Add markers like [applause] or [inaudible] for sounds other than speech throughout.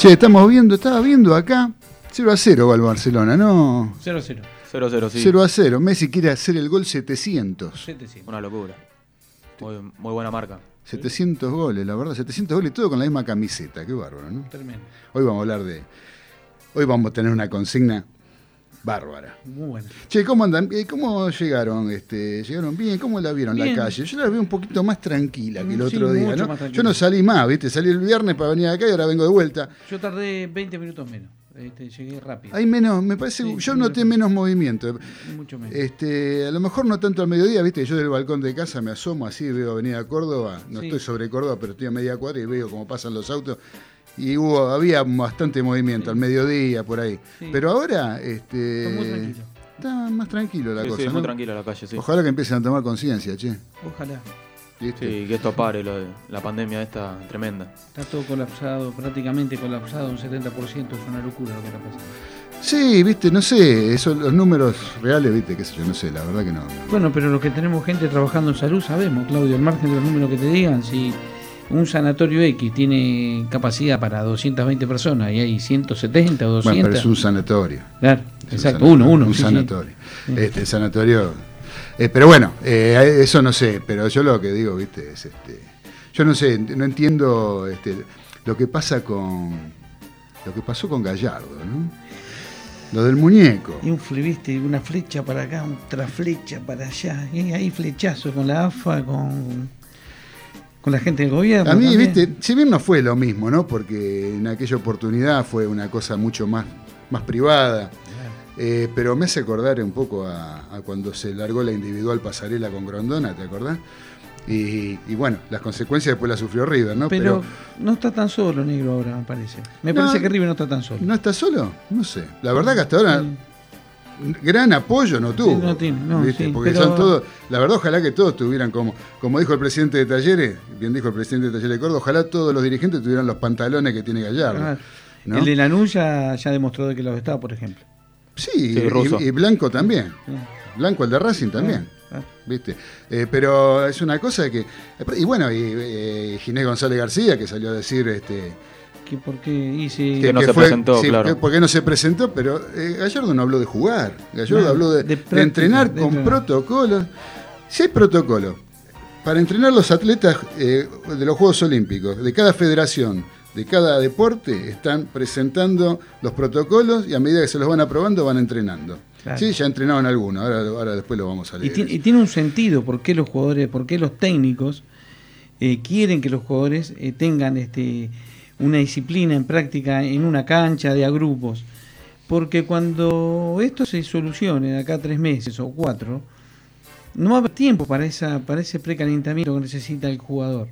Che, estamos viendo, estaba viendo acá. 0 a 0 va el Barcelona, ¿no? 0 a 0. 0-0, sí. 0 a 0. Messi quiere hacer el gol 700. 700. Una locura. Muy, muy buena marca. 700 goles, la verdad. 700 goles, todo con la misma camiseta. Qué bárbaro, ¿no? Tremendo. Hoy vamos a hablar de. Hoy vamos a tener una consigna bárbara. Muy buena. Che, ¿cómo andan? Eh, ¿Cómo llegaron? Este, ¿Llegaron bien? ¿Cómo la vieron Bien. la calle? Yo la veo un poquito más tranquila que el Mm, otro día. Yo no salí más, ¿viste? Salí el viernes para venir acá y ahora vengo de vuelta. Yo tardé 20 minutos menos. Este, llegué rápido. Hay menos, me parece, Sí, yo noté menos. movimiento. Mucho menos. Este, a lo mejor no tanto al mediodía, viste, yo del balcón de casa me asomo así, veo Avenida Córdoba, no Sí. estoy sobre Córdoba, pero estoy a media cuadra y veo cómo pasan los autos. Y hubo, había bastante movimiento Sí. al mediodía, por ahí. Sí. Pero ahora, este. Está muy tranquilo. Está más tranquilo la Sí, cosa. sí, ¿no? muy tranquila la calle, sí. Ojalá que empiecen a tomar conciencia, che. Ojalá. ¿viste? Sí, que esto pare, lo de la pandemia esta tremenda. Está todo colapsado, prácticamente colapsado, un 70%. Es una locura lo que está pasando. Sí, viste, no sé, eso, los números reales, viste, qué sé yo, no sé, la verdad que no. Bueno, pero los que tenemos gente trabajando en salud sabemos, Claudio, al margen de los números que te digan, si un sanatorio X tiene capacidad para 220 personas y hay 170 o 200. Bueno, pero es un sanatorio. Claro, Es un exacto, sanatorio, uno, uno. Un sí, sanatorio. Sí. Este, sanatorio. eh, pero bueno, eh, eso no sé, pero yo lo que digo, viste, es este. Yo no sé, no entiendo este, lo que pasa con. Lo que pasó con Gallardo, ¿no? Lo del muñeco. Y un viste, una flecha para acá, otra flecha para allá. Y ahí flechazo con la AFA, con, con la gente del gobierno. A mí, también. viste, si bien no fue lo mismo, ¿no? Porque en aquella oportunidad fue una cosa mucho más, más privada. Eh, pero me hace acordar un poco a, a cuando se largó la individual pasarela con Grondona, ¿te acordás? Y, y bueno, las consecuencias después las sufrió River, ¿no? Pero, no está tan solo, negro, ahora, me parece. Me No. parece que River no está tan solo. ¿No está solo? No sé. La verdad que hasta ahora gran apoyo no tuvo. Sí, no tiene, no, ¿viste? sí, Porque pero- son todos, la verdad, ojalá que todos tuvieran como, como dijo el presidente de Talleres, bien dijo el presidente de Talleres de Córdoba, ojalá todos los dirigentes tuvieran los pantalones que tiene Gallardo. Ah, ¿no? El de Lanús ya, ya demostró de que lo estaba, por ejemplo. Sí, Sí, y- Blanco también. Sí. Blanco, el de Racing también. Ah, ¿Viste? Eh, pero es una cosa que. Y bueno, y eh, Ginés González García, que salió a decir este, que por qué hice... Que no se presentó, claro. que- porque no se presentó, pero eh, Gallardo no habló de jugar. Gallardo No, habló de, de de práctica, entrenar de con protocolos. Si hay protocolo para entrenar los atletas eh, de los Juegos Olímpicos, de cada federación, de cada deporte, están presentando los protocolos y a medida que se los van aprobando van entrenando. Claro. Sí, ya entrenaron algunos, ahora, ahora después lo vamos a Y, leer. y tiene un sentido por qué los jugadores, por qué los técnicos eh, quieren que los jugadores eh, tengan este, una disciplina en práctica en una cancha de a grupos. Porque cuando esto se solucione de acá a tres meses o cuatro, no va a haber tiempo para, esa, para ese precalentamiento que necesita el jugador.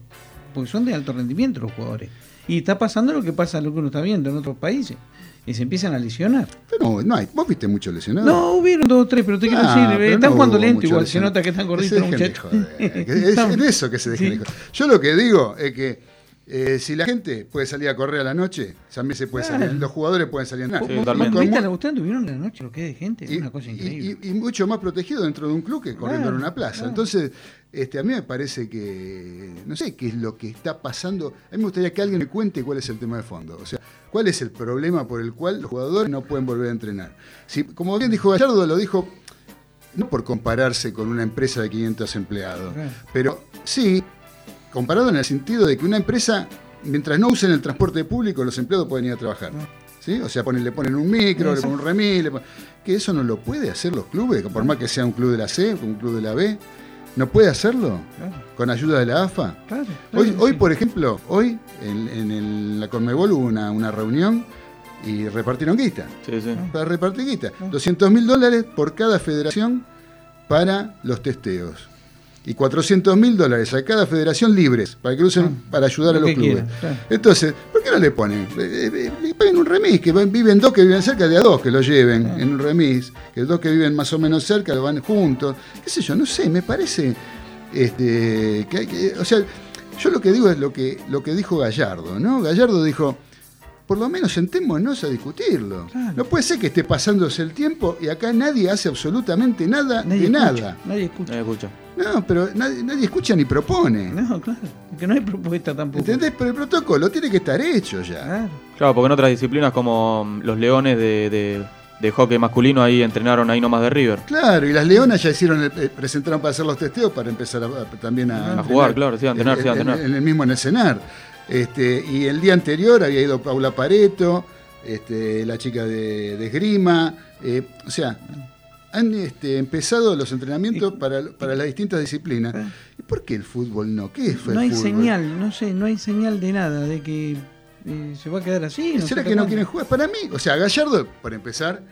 Porque son de alto rendimiento los jugadores. Y está pasando lo que pasa, lo que uno está viendo en otros países. Y se empiezan a lesionar. Pero no hay, vos viste mucho lesionado. No, hubieron dos o tres, pero te quiero Ah, decir, pero están no jugando lento igual, se nota que están gorditos muchachos. es [laughs] en eso que se dejen de joder. Yo lo que digo es que eh, si la gente puede salir a correr a la noche, también se puede salir. Los jugadores pueden salir a Sí, entrenar. totalmente. ¿Viste Con- la- ¿Ustedes tuvieron la noche lo que es de gente? Es y, una cosa increíble. y- y mucho más protegido dentro de un club que corriendo Claro, en una plaza. claro. Entonces, este, a mí me parece que, no sé qué es lo que está pasando. A mí me gustaría que alguien me cuente cuál es el tema de fondo. O sea, cuál es el problema por el cual los jugadores no pueden volver a entrenar. Si, como bien dijo Gallardo, lo dijo no por compararse con una empresa de 500 empleados, pero sí comparado en el sentido de que una empresa, mientras no usen el transporte público, los empleados pueden ir a trabajar. ¿Sí? O sea, ponen- le ponen un micro, le ponen un remis, le ponen- que eso no lo puede hacer los clubes, por más que sea un club de la C, un club de la B, no puede hacerlo Claro, con ayuda de la AFA. claro, Hoy, claro, hoy sí. por ejemplo, hoy en, en el- la Conmebol hubo una, una reunión y repartieron guita. Sí, sí. Para repartir guita. 200 mil dólares por cada federación para los testeos. Y 400 mil dólares a cada federación libres, para que lo usen para ayudar a Ah, lo los clubes. claro. Entonces, ¿por qué no le ponen? Eh, eh, Le ponen un remis, que viven dos que viven cerca de a dos que lo lleven Ah. en un remis, que dos que viven más o menos cerca lo van juntos. ¿Qué sé yo? No sé, me parece este, que hay que. O sea, yo lo que digo es lo que, lo que dijo Gallardo, ¿no? Gallardo dijo. Por lo menos sentémonos a discutirlo. Claro. No puede ser que esté pasándose el tiempo y acá nadie hace absolutamente nada Nadie de escucha, nada. Nadie escucha. Nadie escucha. No, pero nadie, nadie escucha ni propone. No, claro. Que no hay propuesta tampoco. ¿Entendés? Pero el protocolo tiene que estar hecho ya. Claro. Claro, porque en otras disciplinas como mm, los leones de, de, de hockey masculino ahí entrenaron ahí nomás de River. Claro, y las leonas ya hicieron, el- eh, presentaron para hacer los testeos para empezar a- a- también a, A jugar, claro, sí, a entrenar, en, sí, a en- entrenar. en el mismo en el cenar. Este, y el día anterior había ido Paula Pareto, este, la chica de, de esgrima. eh, o sea, han este, empezado los entrenamientos para, para las distintas disciplinas. ¿Y por qué el fútbol no? ¿Qué fue No el hay fútbol? señal, no sé, no hay señal de nada, de que eh, se va a quedar así. no ¿Será que no quieren jugar? Para mí, o sea, Gallardo, por empezar,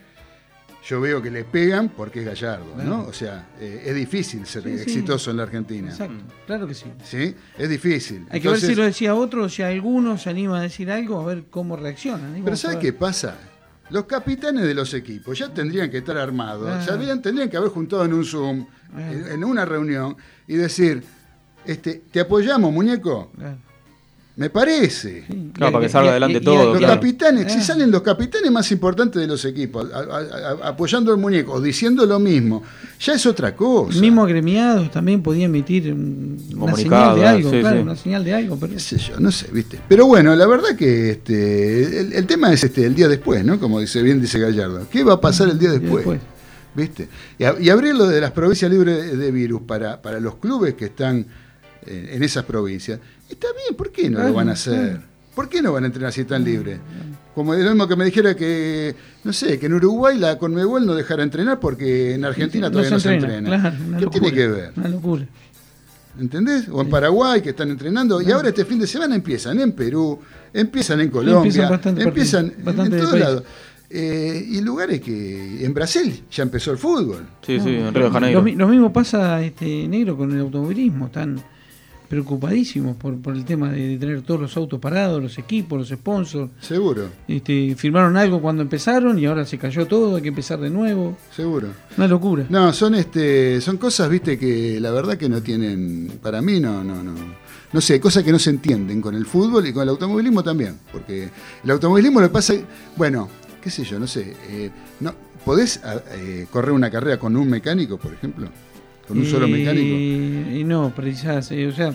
yo veo que le pegan porque es Gallardo, ¿no? O sea, eh, es difícil ser Sí, sí. exitoso en la Argentina. Exacto, claro que sí. ¿Sí? Es difícil. Hay que ver si lo decía otro, si alguno se anima a decir algo, a ver cómo reaccionan. ¿eh? Pero ¿sabes qué pasa? Los capitanes de los equipos ya tendrían que estar armados, Ah. ya habrían- tendrían que haber juntado en un Zoom, Ah. en, en una reunión, y decir, este, te apoyamos, muñeco, Claro. Me parece. Sí. Claro, para que salga adelante y- todo, Los claro. capitanes, si Ah. salen los capitanes más importantes de los equipos, a- a- a- apoyando al muñeco, o diciendo lo mismo, ya es otra cosa. Mismo agremiados también podía emitir un- una señal de algo, sí, claro, sí. una señal de algo, pero qué sé yo, no sé, ¿viste? Pero bueno, la verdad que este, el, el tema es este, el día después, ¿no? Como dice bien dice Gallardo. ¿Qué va a pasar el día después? después. ¿Viste? Y, a- y abrir lo de las provincias libres de virus para, para los clubes que están eh, en esas provincias. Está bien, ¿por qué no lo van a hacer? ¿Por qué no van a entrenar si están libres? Como es lo mismo que me dijera que, no sé, que en Uruguay la Conmebol no dejara entrenar porque en Argentina todavía no se entrena. Claro, una ¿Qué locura, tiene que ver? Una locura. ¿Entendés? O en Paraguay que están entrenando. Y ahora este fin de semana empiezan en Perú, empiezan en Colombia, empiezan bastante empiezan partidos, bastante en todos lados. Eh, y lugares que en Brasil ya empezó el fútbol. Sí, sí, No, en Río de lo, Janeiro. mi- lo mismo pasa este negro con el automovilismo, están preocupadísimos por, por el tema de, de tener todos los autos parados, los equipos, los sponsors. Seguro, Este, firmaron algo cuando empezaron y ahora se cayó todo, hay que empezar de nuevo. seguro. Una locura. No, son este, son cosas, viste, que la verdad que no tienen, para mí no, no, no. No sé, cosas que no se entienden con el fútbol y con el automovilismo también. Porque el automovilismo le pasa, bueno, qué sé yo, no sé. eh, no, ¿Podés a- eh, correr una carrera con un mecánico, por ejemplo? ¿Con un solo Y- mecánico? Y no, precisás, eh, o sea,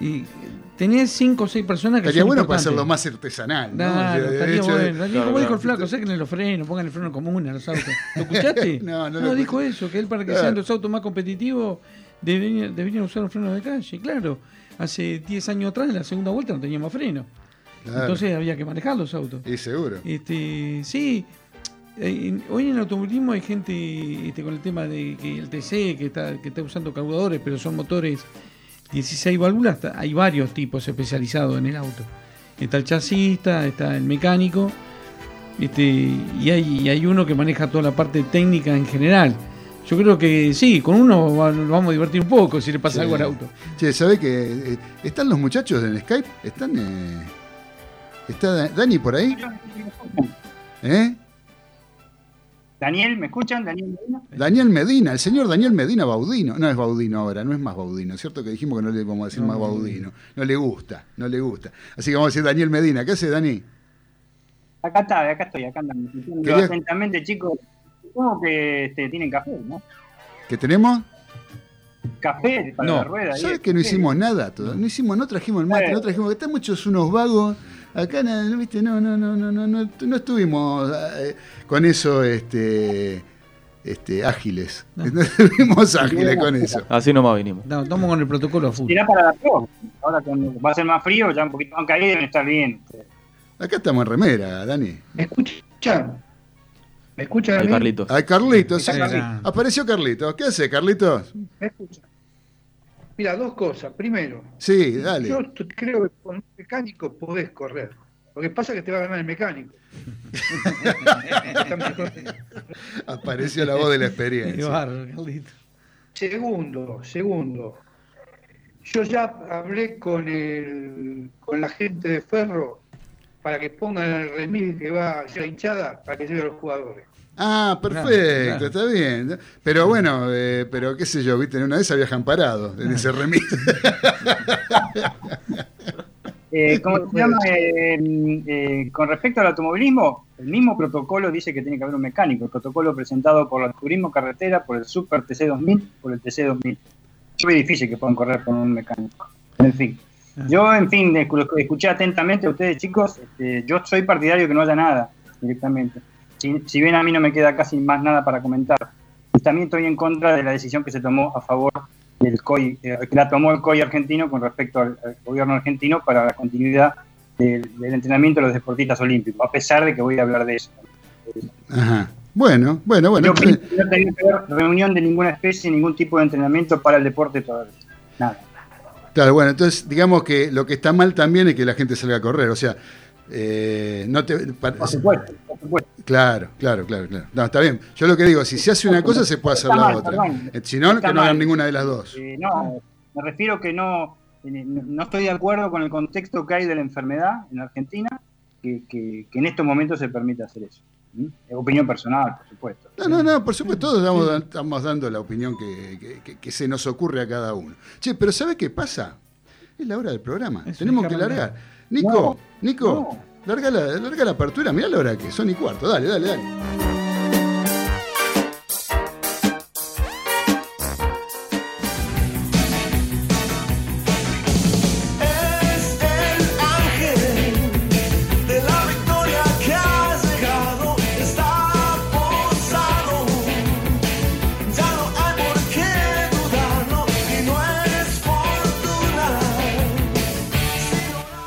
y tenés cinco o seis personas que Estaría son bueno para hacerlo más artesanal, ¿no? De estaría hecho, bueno. Claro, como dijo el flaco, saquen los frenos, pongan el freno común a los autos. [laughs] ¿Lo escuchaste? No, no lo dijo escuché. eso, que él para que Claro. sean los autos más competitivos deberían, deberían usar los frenos de calle. Claro, hace 10 años atrás, en la segunda vuelta, no teníamos freno. Claro. Entonces había que manejar los autos. Y seguro. Este, sí, en- hoy en el automovilismo hay gente este, con el tema de que el TC que está, que está usando carburadores, pero son motores 16 válvulas, hay varios tipos especializados en el auto. Está el chasista, está el mecánico, este, y, hay, y hay uno que maneja toda la parte técnica en general. Yo creo que sí, con uno va- nos vamos a divertir un poco si le pasa Sí. algo al auto. Che, ¿sabés que eh, están los muchachos en Skype? ¿Están, eh, ¿Está Da- Dani por ahí? ¿Eh? Daniel, ¿me escuchan? Daniel Medina. Daniel Medina, el señor Daniel Medina Baudino. No es Baudino ahora, no es más Baudino. ¿Cierto que dijimos que no le vamos a decir No, más no, Baudino? No le gusta, no le gusta. Así que vamos a decir Daniel Medina. ¿Qué hace Dani? Acá está, acá estoy, acá andamos. Quería- atentamente, chicos. Supongo que este, tienen café, ¿no? ¿Qué tenemos? Café para No. la rueda. ¿Sabes que no hicimos nada? todo? No hicimos, no trajimos el mate, no trajimos. Están muchos unos vagos. Acá no, no, viste, no, no, no, no, no, no, no estuvimos eh, con eso, este, este, ágiles. No. [laughs] No estuvimos ágiles con eso. Así nomás vinimos. No, estamos con el protocolo a full. Será para la pro. Ahora cuando va a ser más frío, ya un poquito. Aunque ahí deben estar bien. Acá estamos en remera, Dani. ¿Me escuchan? ¿Me escuchan a El mí? Carlitos. Ay, Carlitos. Apareció Carlitos. ¿Qué hace, Carlitos? ¿Me escuchan? Mira, dos cosas. Primero, Sí, dale. yo creo que con un mecánico podés correr. Lo que pasa es que te va a ganar el mecánico. [laughs] Apareció la voz de la experiencia. segundo, segundo. Yo ya hablé con el, con la gente de Ferro para que pongan el remis que va a ser hinchada para que lleve a los jugadores. Ah, perfecto, Claro, claro. está bien. Pero bueno, eh, pero qué sé yo, viste, una vez habían parado en ese [laughs] remis. Eh, ¿Cómo se llama? Eh, eh, con respecto al automovilismo, el mismo protocolo dice que tiene que haber un mecánico. El protocolo presentado por el Turismo Carretera, por el Super TC2000, por el TC2000. Es muy difícil que puedan correr con un mecánico. En fin. Yo, en fin, escu- escuché atentamente a ustedes, chicos. Este, yo soy partidario que no haya nada directamente. Si, si bien a mí no me queda casi más nada para comentar. También estoy en contra de la decisión que se tomó a favor del COI, eh, que la tomó el COI argentino con respecto al, al gobierno argentino para la continuidad del, del entrenamiento de los deportistas olímpicos, a pesar de que voy a hablar de eso. Ajá. Bueno, bueno, bueno. Yo que no tenía que haber reunión de ninguna especie, ningún tipo de entrenamiento para el deporte todavía. Nada. Claro, bueno, entonces digamos que lo que está mal también es que la gente salga a correr, o sea, eh, no te... pa- Por supuesto, por supuesto. Claro, claro, claro, claro. No, está bien. Yo lo que digo, si se hace una cosa, se puede hacer Está la mal, otra. perdón. Eh, Si no, que no hagan ninguna de las dos. Eh, no, me refiero que no, eh, no estoy de acuerdo con el contexto que hay de la enfermedad en Argentina, que, que- que en estos momentos se permite hacer eso. ¿Mm? Es opinión personal, por supuesto. No, no, no, por supuesto, todos estamos, estamos dando la opinión que, que- que- que se nos ocurre a cada uno. Che, pero ¿sabes qué pasa? Es la hora del programa. Tenemos que largar. Nico, No, Nico, larga, la, larga la apertura. Mirá la hora que son y cuarto. Dale, dale, dale.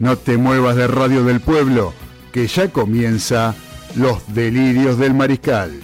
No te muevas de Radio del Pueblo, que ya comienza Los Delirios del Mariscal.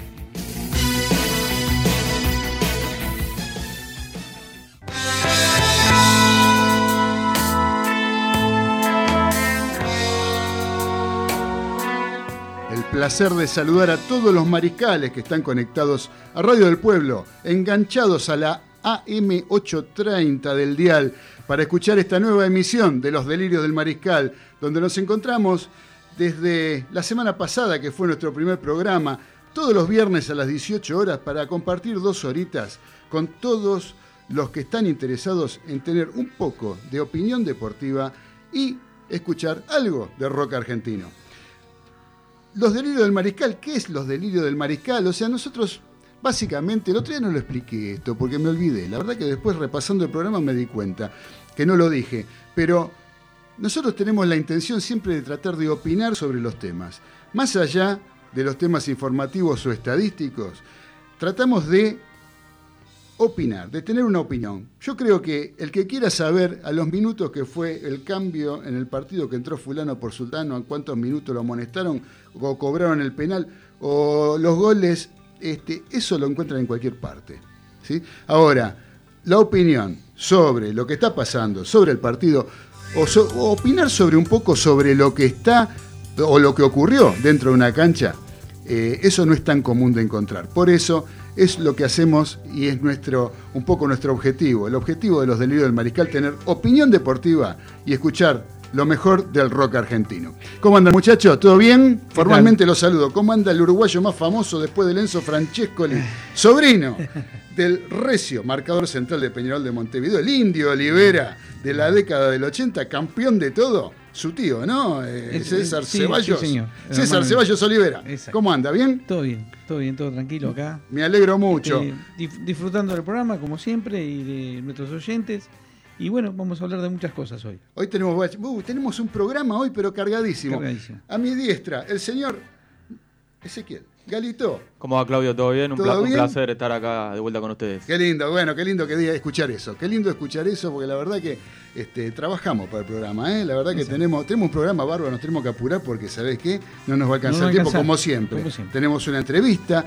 El placer de saludar a todos los mariscales que están conectados a Radio del Pueblo, enganchados a la AM830 del dial, para escuchar esta nueva emisión de Los Delirios del Mariscal, donde nos encontramos desde la semana pasada, que fue nuestro primer programa, todos los viernes a las 18 horas, para compartir dos horitas con todos los que están interesados en tener un poco de opinión deportiva y escuchar algo de rock argentino. Los delirios del mariscal, ¿qué es los delirios del mariscal? O sea, nosotros básicamente, el otro día no lo expliqué esto porque me olvidé. La verdad que después repasando el programa me di cuenta que no lo dije. Pero nosotros tenemos la intención siempre de tratar de opinar sobre los temas. Más allá de los temas informativos o estadísticos, tratamos de opinar, de tener una opinión. Yo creo que el que quiera saber a los minutos que fue el cambio en el partido que entró fulano por sultano, a cuántos minutos lo amonestaron o cobraron el penal, o los goles, este, eso lo encuentran en cualquier parte. ¿sí? Ahora, la opinión sobre lo que está pasando, sobre el partido, o, opinar sobre un poco sobre lo que está o lo que ocurrió dentro de una cancha, eh, eso no es tan común de encontrar. Por eso es lo que hacemos y es nuestro, un poco nuestro objetivo. El objetivo de los delirios del mariscal, tener opinión deportiva y escuchar lo mejor del rock argentino. ¿Cómo anda muchachos? ¿Todo bien? Formalmente los saludo. ¿Cómo anda el uruguayo más famoso después del Enzo Francescoli? [laughs] Sobrino del recio marcador central de Peñarol de Montevideo, el indio Olivera de la década del 80, campeón de todo. Su tío, ¿no? Eh, César sí, Ceballos. sí, señor. El César Ceballos Olivera. Exacto. ¿Cómo anda? ¿Bien? Todo bien, todo bien, todo tranquilo acá. Me alegro mucho. Eh, dif- disfrutando del programa, como siempre, y de nuestros oyentes. Y bueno, vamos a hablar de muchas cosas hoy. Hoy tenemos, uh, tenemos un programa hoy, pero cargadísimo. Cargadísimo. A mi diestra, el señor Ezequiel Galito. ¿Cómo va Claudio? ¿Todo bien? Un, ¿Todo pla- un placer estar acá de vuelta con ustedes. Qué lindo, bueno, qué lindo que diga escuchar eso. Qué lindo escuchar eso, porque la verdad que este, trabajamos para el programa, ¿eh? La verdad que tenemos, tenemos un programa bárbaro, nos tenemos que apurar porque, ¿sabés qué? No nos va a alcanzar No el tiempo alcanza, como siempre. como siempre. Tenemos una entrevista.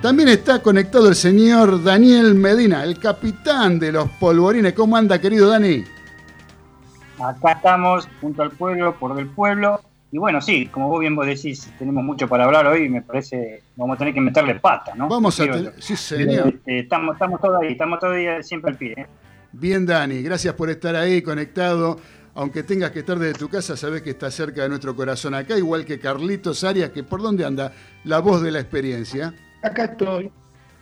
También está conectado el señor Daniel Medina, el capitán de los polvorines. ¿Cómo anda, querido Dani? Acá estamos, junto al pueblo, por del pueblo. Y bueno, sí, como vos bien vos decís, tenemos mucho para hablar hoy y me parece vamos a tener que meterle pata, ¿no? Vamos a tener... Sí, señor. este, estamos, estamos todos ahí, estamos todavía siempre al pie. ¿eh? Bien, Dani, gracias por estar ahí conectado. Aunque tengas que estar desde tu casa, sabes que está cerca de nuestro corazón acá, igual que Carlitos Arias, que por dónde anda, la voz de la experiencia. Acá estoy,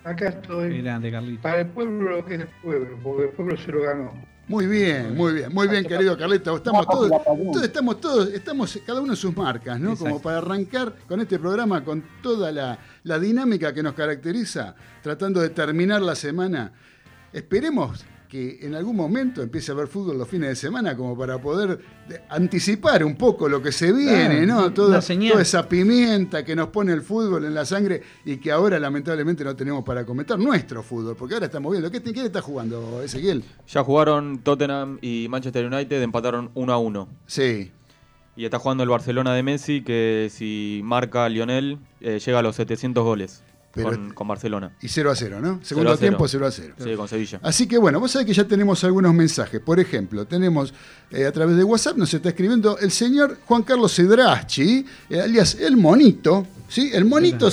acá estoy. Grande, Carlito. Para el pueblo lo que es el pueblo, porque el pueblo se lo ganó. Muy bien, muy bien, muy bien, querido Carlitos. Estamos todos, todos estamos todos, estamos cada uno en sus marcas, ¿no? Exacto. Como para arrancar con este programa con toda la, la dinámica que nos caracteriza, tratando de terminar la semana. Esperemos que en algún momento empiece a haber fútbol los fines de semana como para poder de- anticipar un poco lo que se viene, Claro, ¿no? Toda, señal. toda esa pimienta que nos pone el fútbol en la sangre y que ahora lamentablemente no tenemos para comentar nuestro fútbol, porque ahora estamos viendo. ¿Qué, ¿Quién está jugando, Ezequiel? Ya jugaron Tottenham y Manchester United, empataron 1 a 1. Sí. Y está jugando el Barcelona de Messi, que si marca Lionel, eh, llega a los 700 goles Pero- con, con Barcelona. Y 0 a 0, ¿no? Segundo a tiempo 0 a 0. Sí, con Sevilla. Así que bueno, vos sabés que ya tenemos algunos mensajes. Por ejemplo, tenemos eh, a través de WhatsApp, nos está escribiendo el señor Juan Carlos Cedraschi, eh, alias El Monito, ¿sí? El Monito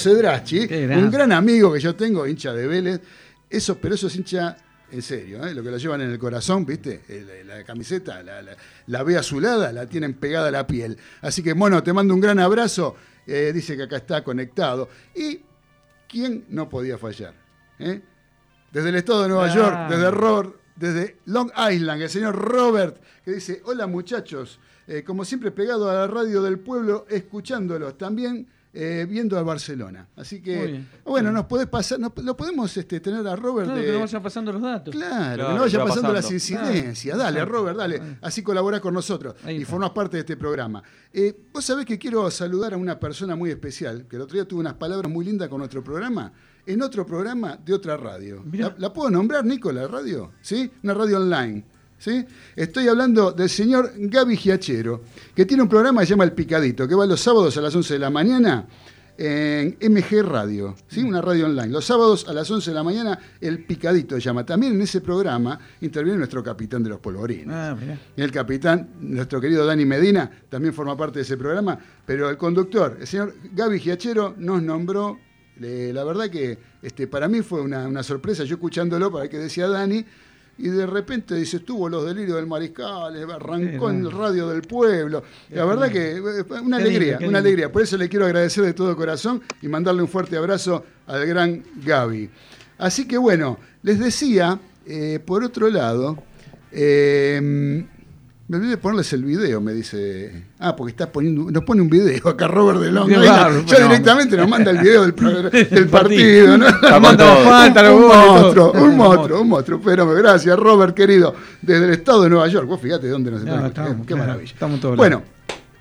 grande. un gran amigo que yo tengo, hincha de Vélez. Eso, pero eso es hincha en serio, ¿eh? lo que lo llevan en el corazón, ¿viste? El- la camiseta, la, la, la ve azulada, la tienen pegada a la piel. Así que, Mono, te mando un gran abrazo. Eh, dice que acá está conectado. Y ¿quién no podía fallar? ¿Eh? Desde el estado de Nueva. York, desde Robert, desde Long Island, el señor Robert, que dice, hola muchachos, Eh, como siempre pegado a la radio del pueblo, escuchándolos, también eh, viendo a Barcelona. Así Muy que, bien. bueno, nos podés pasar, nos- lo podemos este, tener a Robert. Claro, de- que nos vayan pasando los datos. Claro, Claro, que no vaya pasando, las incidencias. Claro. Dale, Exacto. Robert, dale. Así colaborás con nosotros y formás parte de este programa. Eh, Vos sabés que quiero saludar a una persona muy especial, que el otro día tuvo unas palabras muy lindas con nuestro programa, en otro programa de otra radio. ¿La, la puedo nombrar, Nico, la radio? ¿Sí? Una radio online. ¿Sí? Estoy hablando del señor Gaby Giachero, que tiene un programa que se llama El Picadito, que va los sábados a las 11 de la mañana en MG Radio, ¿sí? una radio online. Los sábados a las 11 de la mañana, El Picadito se llama. También en ese programa interviene nuestro capitán de los polvorines. Ah. El capitán, nuestro querido Dani Medina, también forma parte de ese programa, pero el conductor, el señor Gaby Giachero, nos nombró. eh, la verdad que este, para mí fue una, una sorpresa, yo escuchándolo para ver qué decía Dani, y de repente dice, estuvo los delirios del mariscal, eh, arrancó Sí, en el radio del pueblo. La verdad que eh, una Qué alegría, lindo, una alegría. Por eso le quiero agradecer de todo corazón y mandarle un fuerte abrazo al gran Gaby. Así que bueno, les decía, eh, por otro lado, eh, me olvidé de ponerles el video, me dice. Ah, porque está poniendo, nos pone un video acá Robert de Long Qué Island. bárbaro, Ya pero- directamente nos manda el video del, [laughs] partido, ¿no? Un- falta, un, todo. monstruo, un Un [laughs] monstruo, un monstruo. Pero gracias, Robert, querido, desde el estado de Nueva York. Vos fíjate dónde nos escuchando. Qué claro, maravilla. estamos todos bueno,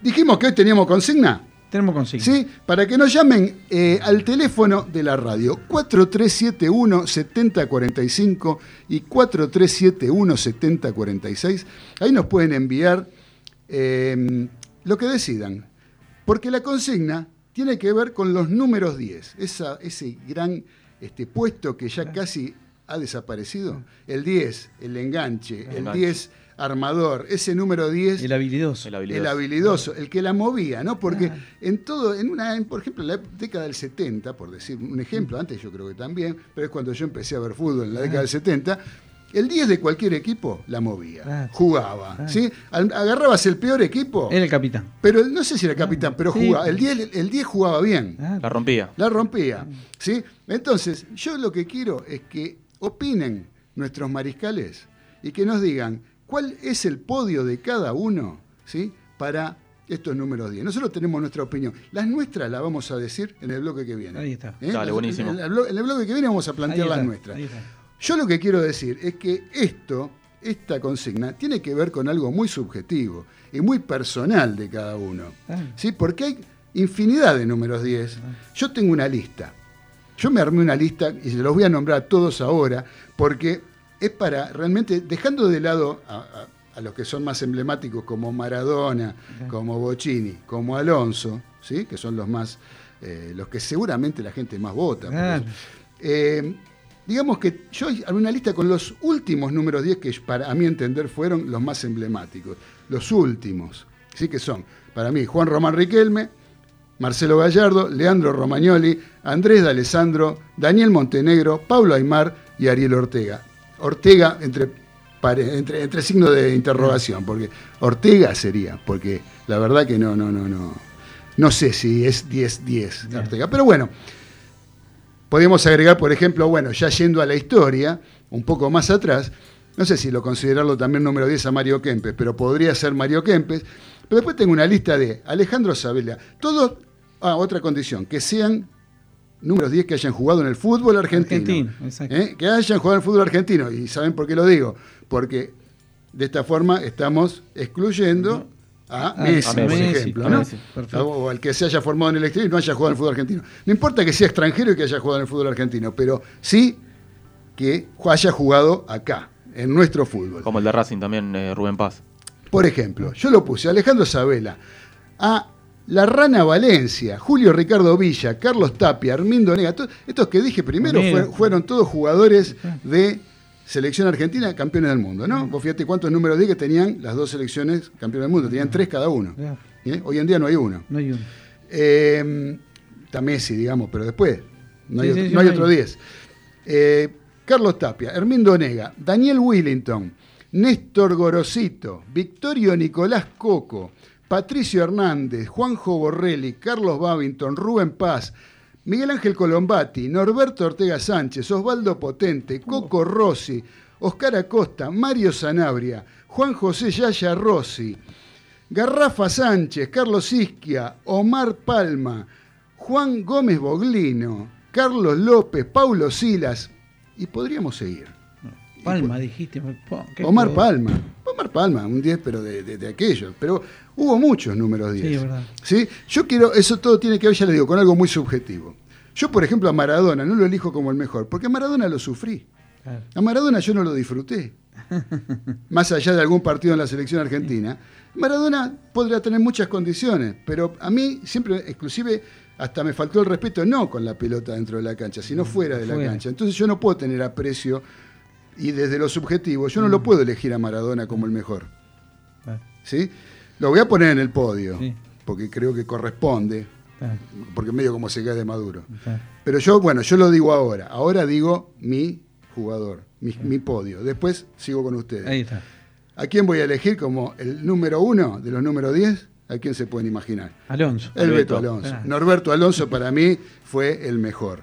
dijimos que hoy teníamos consigna. Tenemos consigna. ¿Sí? Para que nos llamen eh, al teléfono de la radio 4371-7045 y 4371-7046. Ahí nos pueden enviar eh, lo que decidan. Porque la consigna tiene que ver con los números 10. Esa, ese gran este, puesto que ya casi ha desaparecido. El 10, el enganche, el enganche. 10 armador, ese número 10 El habilidoso. El el habilidoso. el que la movía, ¿no? Porque Claro. en todo, en una, en, por ejemplo, en la década del 70, por decir un ejemplo, antes yo creo que también, pero es cuando yo empecé a ver fútbol en la década del 70, el 10 de cualquier equipo la movía, Claro. jugaba, Claro. ¿sí? Agarrabas el peor equipo, Era el capitán. pero el- no sé si era capitán, pero Sí. jugaba, el 10, el 10 jugaba bien. La rompía. La rompía. ¿sí? Entonces, yo lo que quiero es que opinen nuestros mariscales y que nos digan cuál es el podio de cada uno ¿sí? para estos números 10. Nosotros tenemos nuestra opinión. Las nuestras las vamos a decir en el bloque que viene. Ahí está. ¿Eh? Dale, buenísimo. En el, blo- en el bloque que viene vamos a ahí plantear las nuestras. ahí está. Yo lo que quiero decir es que esto, esta consigna, tiene que ver con algo muy subjetivo y muy personal de cada uno. Ah. ¿Sí? Porque hay infinidad de números 10. Yo tengo una lista. Yo me armé una lista y se los voy a nombrar a todos ahora porque es para realmente, dejando de lado a, a- a los que son más emblemáticos como Maradona, como Bocini, como Alonso, ¿sí? que son los más, eh, los que seguramente la gente más vota. Claro. eh, digamos que yo haré una lista con los últimos números 10 que para a mi entender fueron los más emblemáticos. Los últimos. ¿sí? Que son, para mí, Juan Román Riquelme, Marcelo Gallardo, Leandro Romagnoli, Andrés D'Alessandro, Daniel Montenegro, Pablo Aymar y Ariel Ortega. Ortega entre, entre, entre signos de interrogación, porque Ortega sería, porque la verdad que no, no, no, no. No sé si es 10-10 Ortega. Pero bueno, Podríamos agregar, por ejemplo, bueno, ya yendo a la historia, un poco más atrás, no sé si lo considerarlo también número 10 a Mario Kempes, pero podría ser Mario Kempes. Pero después tengo una lista de Alejandro Sabella. Todos, ah, otra condición, que sean números 10 que hayan jugado en el fútbol argentino. Argentino, exacto. ¿Eh? Que hayan jugado en el fútbol argentino. ¿Y saben por qué lo digo? Porque de esta forma estamos excluyendo a A Messi, a por Messi, ejemplo. a ¿no? O al que se haya formado en el exterior y no haya jugado en el fútbol argentino. No importa que sea extranjero y que haya jugado en el fútbol argentino, pero sí que haya jugado acá, en nuestro fútbol. Como el de Racing también, eh, Rubén Paz. Por ejemplo, yo lo puse a Alejandro Sabela, a La Rana Valencia, Julio Ricardo Villa, Carlos Tapia, Armindo Nega. to- Estos que dije primero fue- fueron todos jugadores de selección argentina, campeones del mundo, ¿no? Vos fíjate cuántos números di que tenían las dos selecciones campeones del mundo, tenían tres cada uno. ¿eh? Hoy en día no hay uno. No hay uno. Eh, está Messi, digamos, pero después no hay, Sí, otro, no hay no otro hay. 10. Eh, Carlos Tapia, Hermindo Nega, Daniel Willington, Néstor Gorosito, Victorio Nicolás Coco, Patricio Hernández, Juanjo Borrelli, Carlos Babington, Rubén Paz, Miguel Ángel Colombati, Norberto Ortega Sánchez, Osvaldo Potente, Coco Rossi, Oscar Acosta, Mario Sanabria, Juan José Yaya Rossi, Garrafa Sánchez, Carlos Isquia, Omar Palma, Juan Gómez Boglino, Carlos López, Paulo Silas, y podríamos seguir. Palma, dijiste. Omar. Palma, Omar Palma, un 10, pero de, de, de aquellos. Pero hubo muchos números 10. Sí, verdad. ¿Sí? Yo quiero, eso todo tiene que ver, ya le digo, con algo muy subjetivo. Yo, por ejemplo, a Maradona no lo elijo como el mejor, porque a Maradona lo sufrí. Claro. A Maradona yo no lo disfruté. [laughs] Más allá de algún partido en la selección argentina. Maradona podría tener muchas condiciones, pero a mí siempre, exclusive, hasta me faltó el respeto, no con la pelota dentro de la cancha, sino fuera de la Fuera. cancha. Entonces yo no puedo tener aprecio y desde lo subjetivo, yo no lo puedo elegir a Maradona como el mejor. ¿sí? Lo voy a poner en el podio, Sí. porque creo que corresponde, porque medio como se cae de Maduro. Pero yo, bueno, yo lo digo ahora. Ahora digo mi jugador, mi, mi podio. Después sigo con ustedes. Ahí está. ¿A quién voy a elegir como el número uno de los números 10? ¿A quién se pueden imaginar? Alonso. El Beto Beto. Alonso. Ah. Norberto Alonso para mí fue el mejor.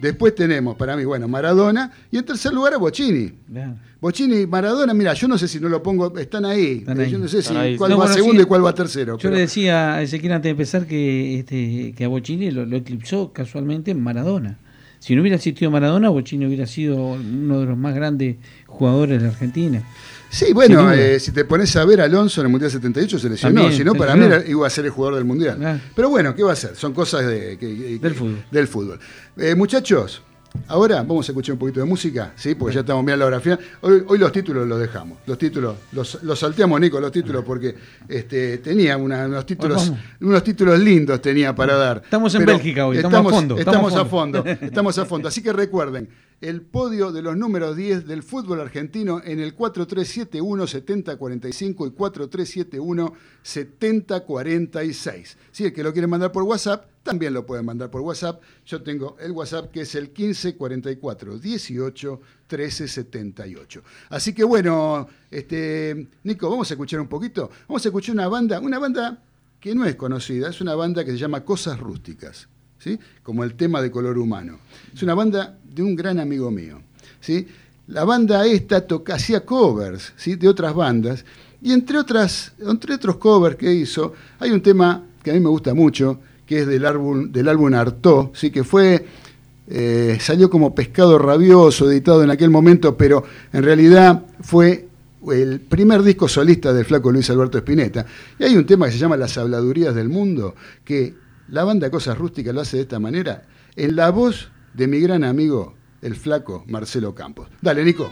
Después tenemos para mí, bueno, Maradona y en tercer lugar a Bocini. Claro. Bocini y Maradona, mira, yo no sé si no lo pongo, están ahí. Están Eh, ahí. Yo no sé si ahí. cuál No, va bueno, segundo sí. y cuál va tercero. Yo pero- le decía a Ezequiel antes de empezar que, este, que a Bochini lo, lo eclipsó casualmente Maradona. Si no hubiera existido Maradona, Bochini hubiera sido uno de los más grandes jugadores de la Argentina. Sí, bueno, eh, si te pones a ver, Alonso en el Mundial 78 se lesionó. Si no, para mí era- iba a ser el jugador del Mundial. Pero bueno, ¿qué va a ser? Son cosas de, que- que- Del fútbol. del fútbol. Eh, muchachos, ahora vamos a escuchar un poquito de música, ¿sí? porque ya estamos mirando la hora final. Hoy, hoy los títulos los dejamos. Los títulos, los, los salteamos, Nico, los títulos, porque este, tenía una- unos, títulos, unos títulos lindos tenía para dar. Estamos en Pero Bélgica hoy, estamos a fondo, Estamos, a fondo. Estamos a fondo. Así que recuerden, el podio de los números 10 del fútbol argentino en el 4371-7045 y 4371-7046. Si el que lo quiere mandar por WhatsApp, también lo pueden mandar por WhatsApp. Yo tengo el WhatsApp que es el 1544 18 13 78. Así que bueno, este, Nico, vamos a escuchar un poquito. Vamos a escuchar una banda, una banda que no es conocida, es una banda que se llama Cosas Rústicas. ¿sí? como el tema de color humano. Es una banda de un gran amigo mío. ¿sí? La banda esta hacía covers ¿sí? de otras bandas, y entre, otras, entre otros covers que hizo, hay un tema que a mí me gusta mucho, que es del álbum, del álbum Artó, ¿sí? que fue, eh, salió como Pescado Rabioso, editado en aquel momento, pero en realidad fue el primer disco solista del flaco Luis Alberto Spinetta. Y hay un tema que se llama Las habladurías del mundo, que la banda Cosas Rústicas lo hace de esta manera, en la voz de mi gran amigo, el flaco Marcelo Campos. Dale, Nico.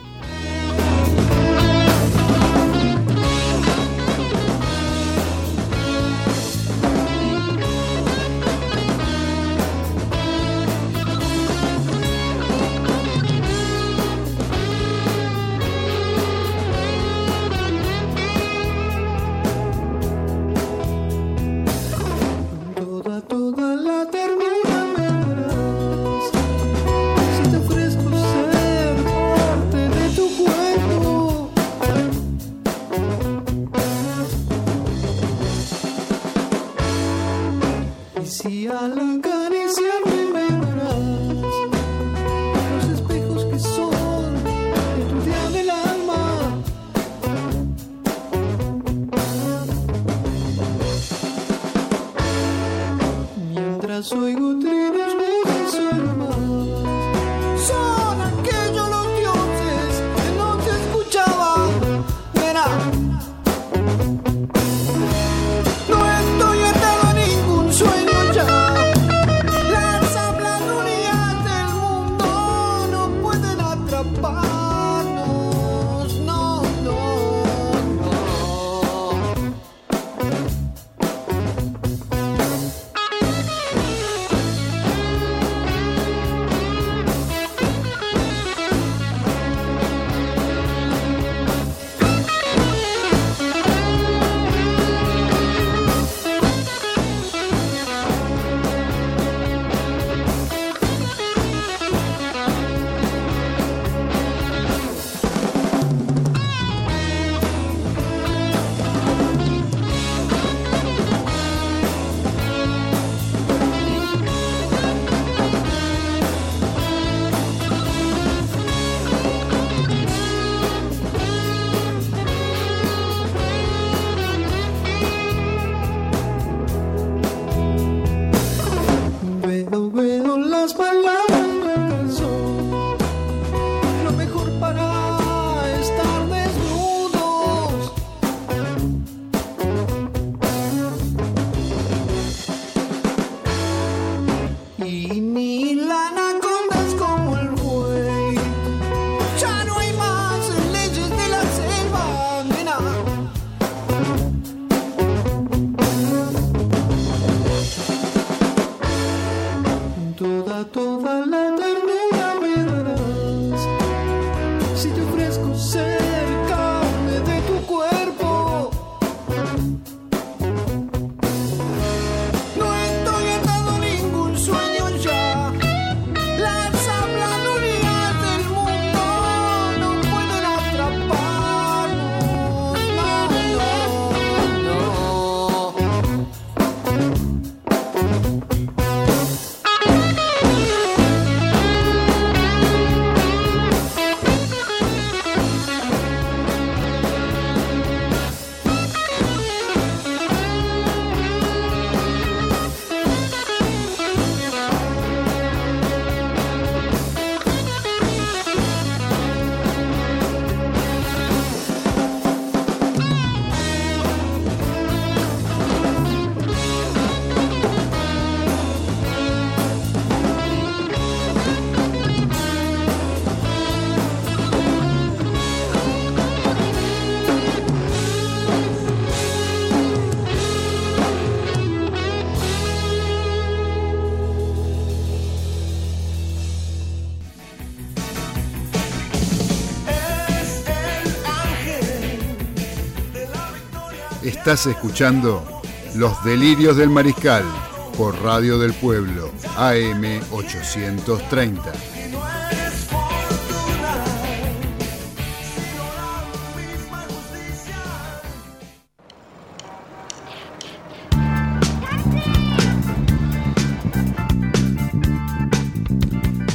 Estás escuchando Los Delirios del Mariscal por Radio del Pueblo, AM 830.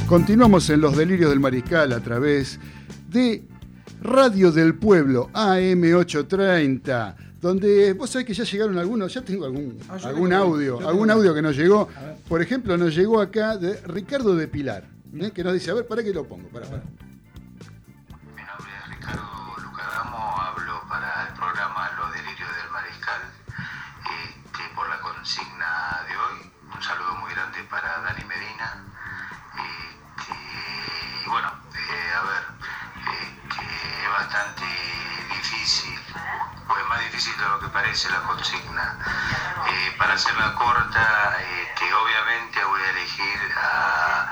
Continuamos en Los Delirios del Mariscal a través de Radio del Pueblo, AM830, donde vos sabés que ya llegaron algunos, ya tengo algún, Ah, algún tengo- audio, algún audio que nos llegó. Por ejemplo, nos llegó acá de Ricardo de Pilar, ¿eh? que nos dice, a ver, ¿para qué lo pongo? Para, para. Para hacerla corta, este, obviamente voy a elegir a,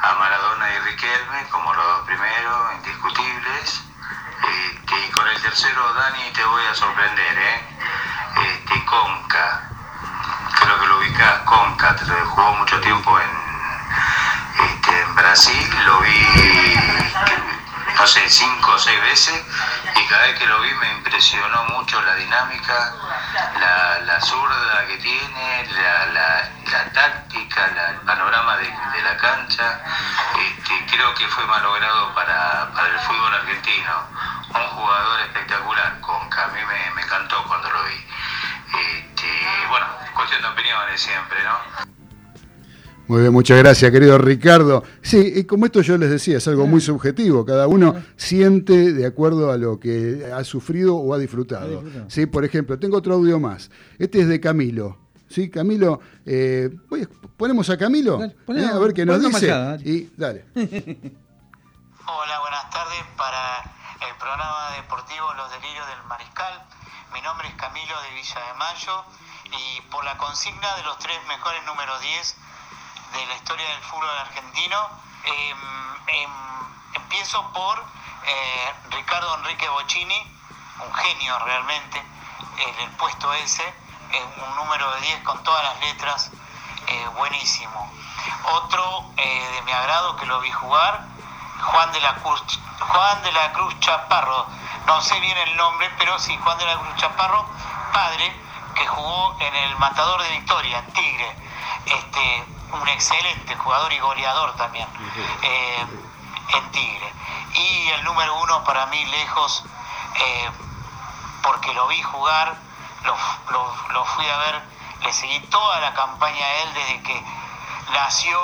a Maradona y Riquelme como los dos primeros, indiscutibles. Este, y con el tercero, Dani, te voy a sorprender, ¿eh? Este, Conca. Creo que lo ubicás, Conca, te jugó mucho tiempo en, este, en Brasil, lo vi, no sé, cinco o seis veces, y cada vez que lo vi me impresionó mucho la dinámica, la, la zurda que tiene, la, la- táctica, el panorama de, de la cancha. Este, creo que fue malogrado para, para el fútbol argentino. Un jugador espectacular, Conca, a mí me, me encantó cuando lo vi. Este, bueno, cuestión de opiniones siempre, ¿no? Muy bien, muchas gracias, querido Ricardo. Sí, y como esto yo les decía, es algo muy subjetivo. Cada uno siente de acuerdo a lo que ha sufrido o ha disfrutado. Sí, por ejemplo, tengo otro audio más. Este es de Camilo. Sí, Camilo, eh, voy a- ponemos a Camilo Dale, eh, a ver qué nos dice. machada, dale. y dale. [laughs] Hola, buenas tardes para el programa deportivo Los Delirios del Mariscal. Mi nombre es Camilo de Villa de Mayo y por la consigna de los tres mejores números 10 de la historia del fútbol argentino, em, em, empiezo por eh, Ricardo Enrique Bocini, un genio realmente, en el puesto ese, un número de 10 con todas las letras, eh, buenísimo. Otro eh, de mi agrado que lo vi jugar, Juan de la Cruz, Juan de la Cruz Chaparro, no sé bien el nombre, pero sí, Juan de la Cruz Chaparro, padre, que jugó en el Matador de Victoria, Tigre, este, un excelente jugador y goleador también, eh, en Tigre. Y el número uno para mí lejos, eh, porque lo vi jugar, lo, lo- lo fui a ver, le seguí toda la campaña a él desde que nació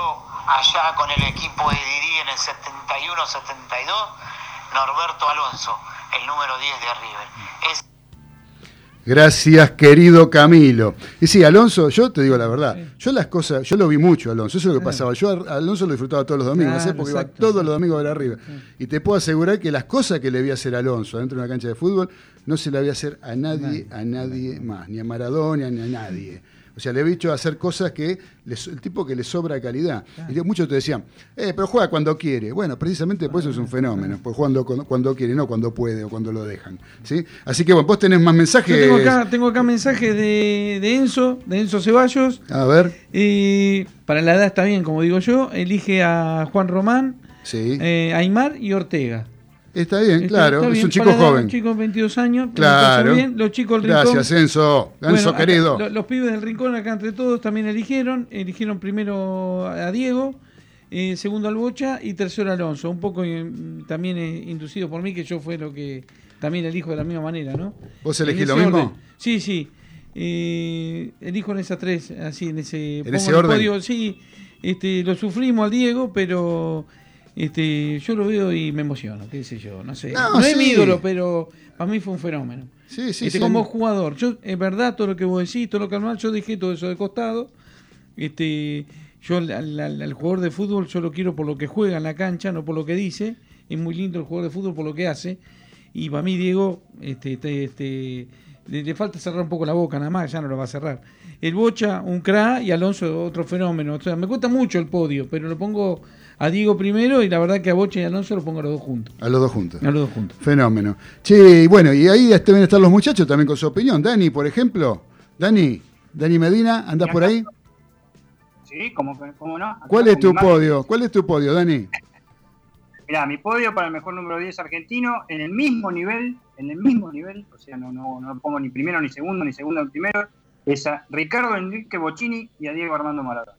allá con el equipo de Didi en el 71-72, Norberto Alonso, el número 10 de River. Es Gracias, querido Camilo. Y sí, Alonso, yo te digo la verdad, yo las cosas, yo lo vi mucho, Alonso, eso es lo que pasaba. Yo a Alonso lo disfrutaba todos los domingos, Claro, ¿eh? porque iba todos los domingos a ver arriba. Y te puedo asegurar que las cosas que le vi hacer a Alonso dentro de una cancha de fútbol, no se le había hacer a nadie, a nadie más, ni a Maradona, ni a nadie. O sea, le he dicho hacer cosas que les- el tipo que le sobra calidad. Y muchos te decían, eh, pero juega cuando quiere. Bueno, precisamente por eso es un fenómeno, pues jugando cuando, cuando quiere, no cuando puede o cuando lo dejan. ¿sí? Así que bueno, vos tenés más mensajes. Yo tengo acá, tengo acá mensajes de, de Enzo, de Enzo Ceballos. A ver, Y para la edad está bien, como digo yo. Elige a Juan Román, sí. eh, Aymar y Ortega. Está bien, Está- claro, está es un chico joven. Un chico de 22 años. Claro. bien. Los chicos del Rincón. Gracias, Enzo. Enzo, Bueno, acá, querido. lo- los pibes del Rincón, acá entre todos, también eligieron. Eligieron primero a Diego, eh, segundo al Bocha y tercero a Alonso. Un poco eh, también eh, inducido por mí, que yo fue lo que también elijo de la misma manera, ¿no? ¿Vos En elegís lo mismo? orden. Sí, sí. Eh, elijo en esas tres, así, en ese, pongo ese orden? podio. Sí, este, lo sufrimos al Diego, pero este, yo lo veo y me emociono, qué sé yo, no sé. No, No, es mi ídolo, pero para mí fue un fenómeno. Sí, sí, Este, sí. como jugador, yo, es verdad todo lo que vos decís, todo lo que normal, yo dejé todo eso de costado. Este, yo al, al- al- al jugador de fútbol yo lo quiero por lo que juega en la cancha, no por lo que dice. Es muy lindo el jugador de fútbol por lo que hace. Y para mí, Diego, este, este, este, le, le falta cerrar un poco la boca nada más, ya no lo va a cerrar. El Bocha, un cra y Alonso, otro fenómeno. O sea, me cuesta mucho el podio, pero lo pongo a Diego primero y la verdad que a Bocha y a Alonso los pongo a los dos juntos. A los dos juntos. A los dos juntos. Fenómeno. Che, y bueno, y ahí deben estar los muchachos también con su opinión. Dani, por ejemplo. Dani, Dani Medina, ¿andás por ahí? Sí, como, como no. Acá ¿Cuál es tu podio? ¿Cuál es tu podio, Dani? Mirá, mi podio para el mejor número 10 argentino en el mismo nivel, en el mismo nivel, o sea, no, no, no pongo ni primero ni segundo, ni segundo ni primero, es a Ricardo Enrique Bocini y a Diego Armando Maradona.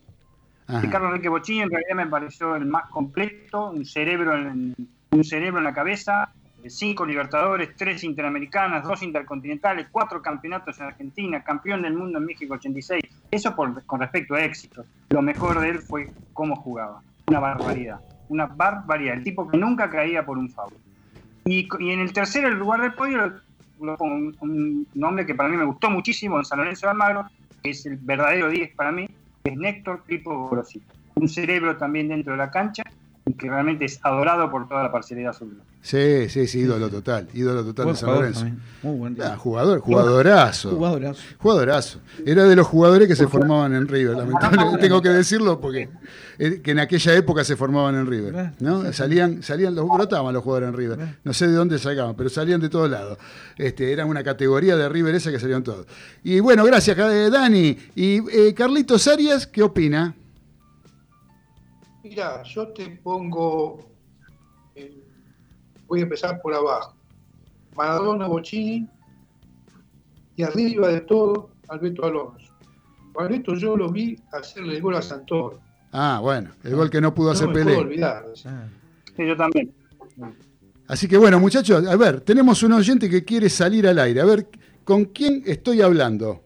Ajá. Ricardo Enrique Bocini en realidad me pareció el más completo, un cerebro en, un cerebro en la cabeza, eh, cinco Libertadores, tres Interamericanas, dos Intercontinentales, cuatro campeonatos en Argentina, campeón del mundo en México 86. Eso por- con respecto a éxitos. Lo mejor de él fue cómo jugaba. Una barbaridad. Una barbaridad. El tipo que nunca caía por un foul. Y, y en el tercer lugar del podio lo, un, un nombre que para mí me gustó muchísimo en San Lorenzo de Almagro, que es el verdadero 10 para mí, es Néctor Pipo Grossi. Un cerebro también dentro de la cancha que realmente es adorado por toda la parcialidad azul. Sí, sí, sí, ídolo total. Ídolo total Buen de San Lorenzo. también. Muy buen Ah, jugador, jugadorazo. Jugadorazo. Jugadorazo. Era de los jugadores que se formaban en River, lamentablemente. [laughs] Tengo que decirlo porque eh, que en aquella época se formaban en River. ¿no? Salían, salían, los brotaban los jugadores en River. No sé de dónde sacaban, pero salían de todos lados. Este, era una categoría de River esa que salían todos. Y bueno, gracias, eh, Dani. Y eh, Carlitos Arias, ¿qué opina? Mira, yo te pongo. eh, voy a empezar por abajo. Maradona Bocini y arriba de todo Alberto Alonso. Alberto yo lo vi hacerle el gol a Santoro. Ah, bueno, el gol que no pudo No hacer me Pelé. puedo olvidar. Sí, yo también. Así que bueno, muchachos, a ver, tenemos un oyente que quiere salir al aire. A ver, ¿con quién estoy hablando?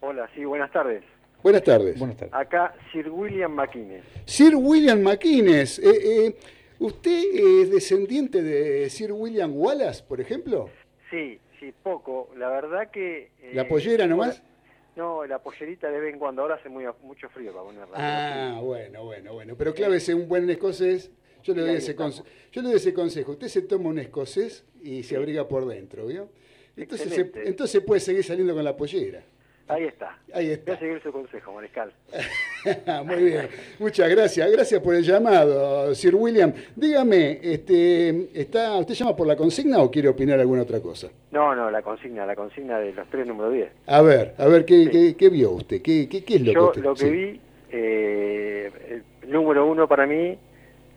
Hola, sí, buenas tardes. Buenas tardes. Acá Sir William McInnes. Sir William McInnes, eh, eh, ¿usted es descendiente de Sir William Wallace, por ejemplo? Sí, sí, poco. La verdad que... eh, ¿La pollera nomás? No, la pollerita de vez en cuando. Ahora hace muy, mucho frío para ponerla. Ah, bueno, bueno, bueno. Pero clávese un buen escocés. Yo le, doy ese conse- yo le doy ese consejo. Usted se toma un escocés y se abriga por dentro, ¿vio? Entonces, se- entonces puede seguir saliendo con la pollera. Ahí está. Ahí Voy está. a seguir su consejo, Mariscal. [laughs] Muy bien, muchas gracias. Gracias por el llamado, Sir William. Dígame, este, ¿está, ¿usted llama por la consigna o quiere opinar alguna otra cosa? No, no, la consigna, la consigna de los tres número 10. A ver, a ver, ¿qué, qué, qué vio usted? ¿Qué, qué, qué es lo Yo que usted lo que sí. vi, eh, el número uno para mí,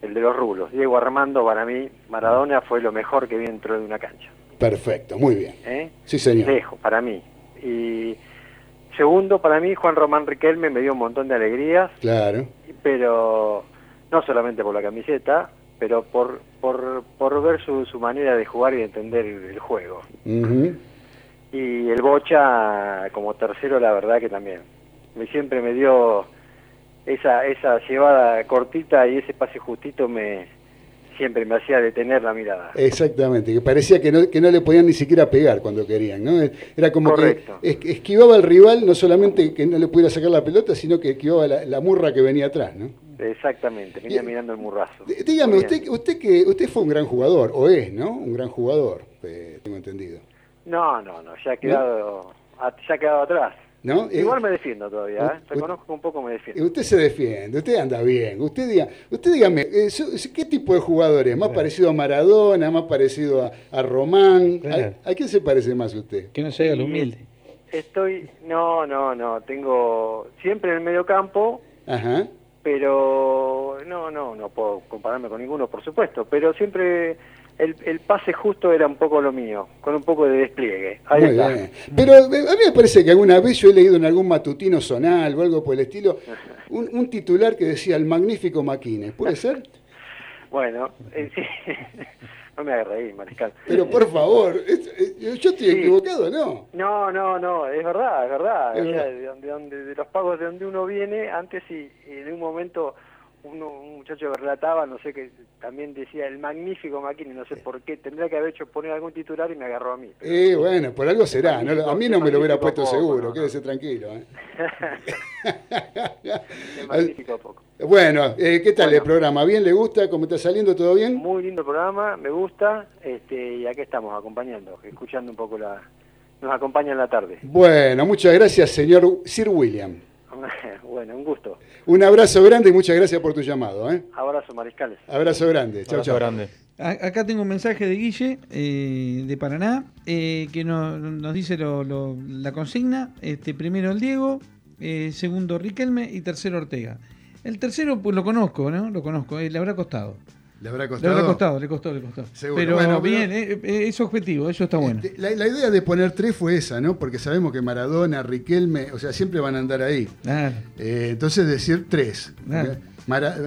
el de los rulos. Diego Armando para mí, Maradona fue lo mejor que vi dentro de una cancha. Perfecto, muy bien. ¿eh? Sí, señor. Lejos, para mí. Y segundo, para mí, Juan Román Riquelme me dio un montón de alegrías, Claro. pero no solamente por la camiseta, pero por, por, por ver su, su manera de jugar y de entender el, juego. Ujú. Y el Bocha como tercero, la verdad que también. Me, siempre me dio esa, esa llevada cortita y ese pase justito me siempre me hacía detener la mirada. Exactamente, que parecía que no, que no le podían ni siquiera pegar cuando querían, ¿no? Era como Correcto. que es- esquivaba al rival, no solamente que no le pudiera sacar la pelota, sino que esquivaba la, la murra que venía atrás, ¿no? Exactamente, venía mirando el murrazo. Dígame, usted, usted que usted fue un gran jugador, o es, ¿no? Un gran jugador, eh, tengo entendido. No, no, no, ya ha quedado, a- ya ha quedado atrás. ¿No? Eh, Igual me defiendo todavía, ¿eh? reconozco que un poco me defiendo. Usted se defiende, usted anda bien. Usted diga, usted dígame, eh, ¿qué tipo de jugador es? ¿Más parecido a Maradona? ¿Más parecido a, a Román? Claro. ¿A, a quién se parece más usted? Que no se haga lo humilde. Estoy, no, no, no, tengo siempre en el medio campo, Ajá. pero no, no, no puedo compararme con ninguno, por supuesto, pero siempre el, el pase justo era un poco lo mío, con un poco de despliegue. Ahí Muy está. bien. Pero eh, a mí me parece que alguna vez yo he leído en algún matutino zonal o algo por el estilo, [laughs] un, un titular que decía el magnífico Maquines. ¿Puede ser? [laughs] Bueno, eh, sí. [laughs] no me hagas reír, Mariscal. Pero por favor, es- yo estoy Sí. equivocado, ¿no? No, no, no, es verdad, es verdad. Es O sea, verdad. de, donde, donde- de los pagos de donde uno viene, antes y, y en un momento uno, un muchacho que relataba, no sé qué, también decía el magnífico Maquini, no sé por qué, tendría que haber hecho poner algún titular y me agarró a mí. Eh, bueno, por algo será. no a mí no me lo hubiera puesto poco, seguro, no, quédese tranquilo. ¿eh? [laughs] El magnífico [laughs] poco. Bueno, eh, ¿qué tal el programa? ¿Bien le gusta? ¿Cómo está saliendo? ¿Todo bien? Muy lindo programa, me gusta, este, y aquí estamos acompañando, escuchando un poco la... Nos acompaña en la tarde. Bueno, muchas gracias, señor Sir William. [laughs] bueno, un gusto. Un abrazo grande y muchas gracias por tu llamado. ¿eh? Abrazo, mariscales. Abrazo grande. Chau, Abrazo chau. grande. Acá tengo un mensaje de Guille, eh, de Paraná, eh, que nos, nos dice lo- lo- la consigna. Este, primero el Diego, eh, segundo Riquelme y tercero Ortega. El tercero, pues lo conozco, ¿no? Lo conozco, eh, le habrá costado. ¿Le habrá Le costado? habrá costado, le costó, le costó. Seguro. Pero Bueno, pero- bien, eh, eh, es objetivo, eso está bueno. Este, la, la idea de poner tres fue esa, ¿no? Porque sabemos que Maradona, Riquelme, o sea, siempre van a andar ahí. Eh, entonces decir tres. Mara-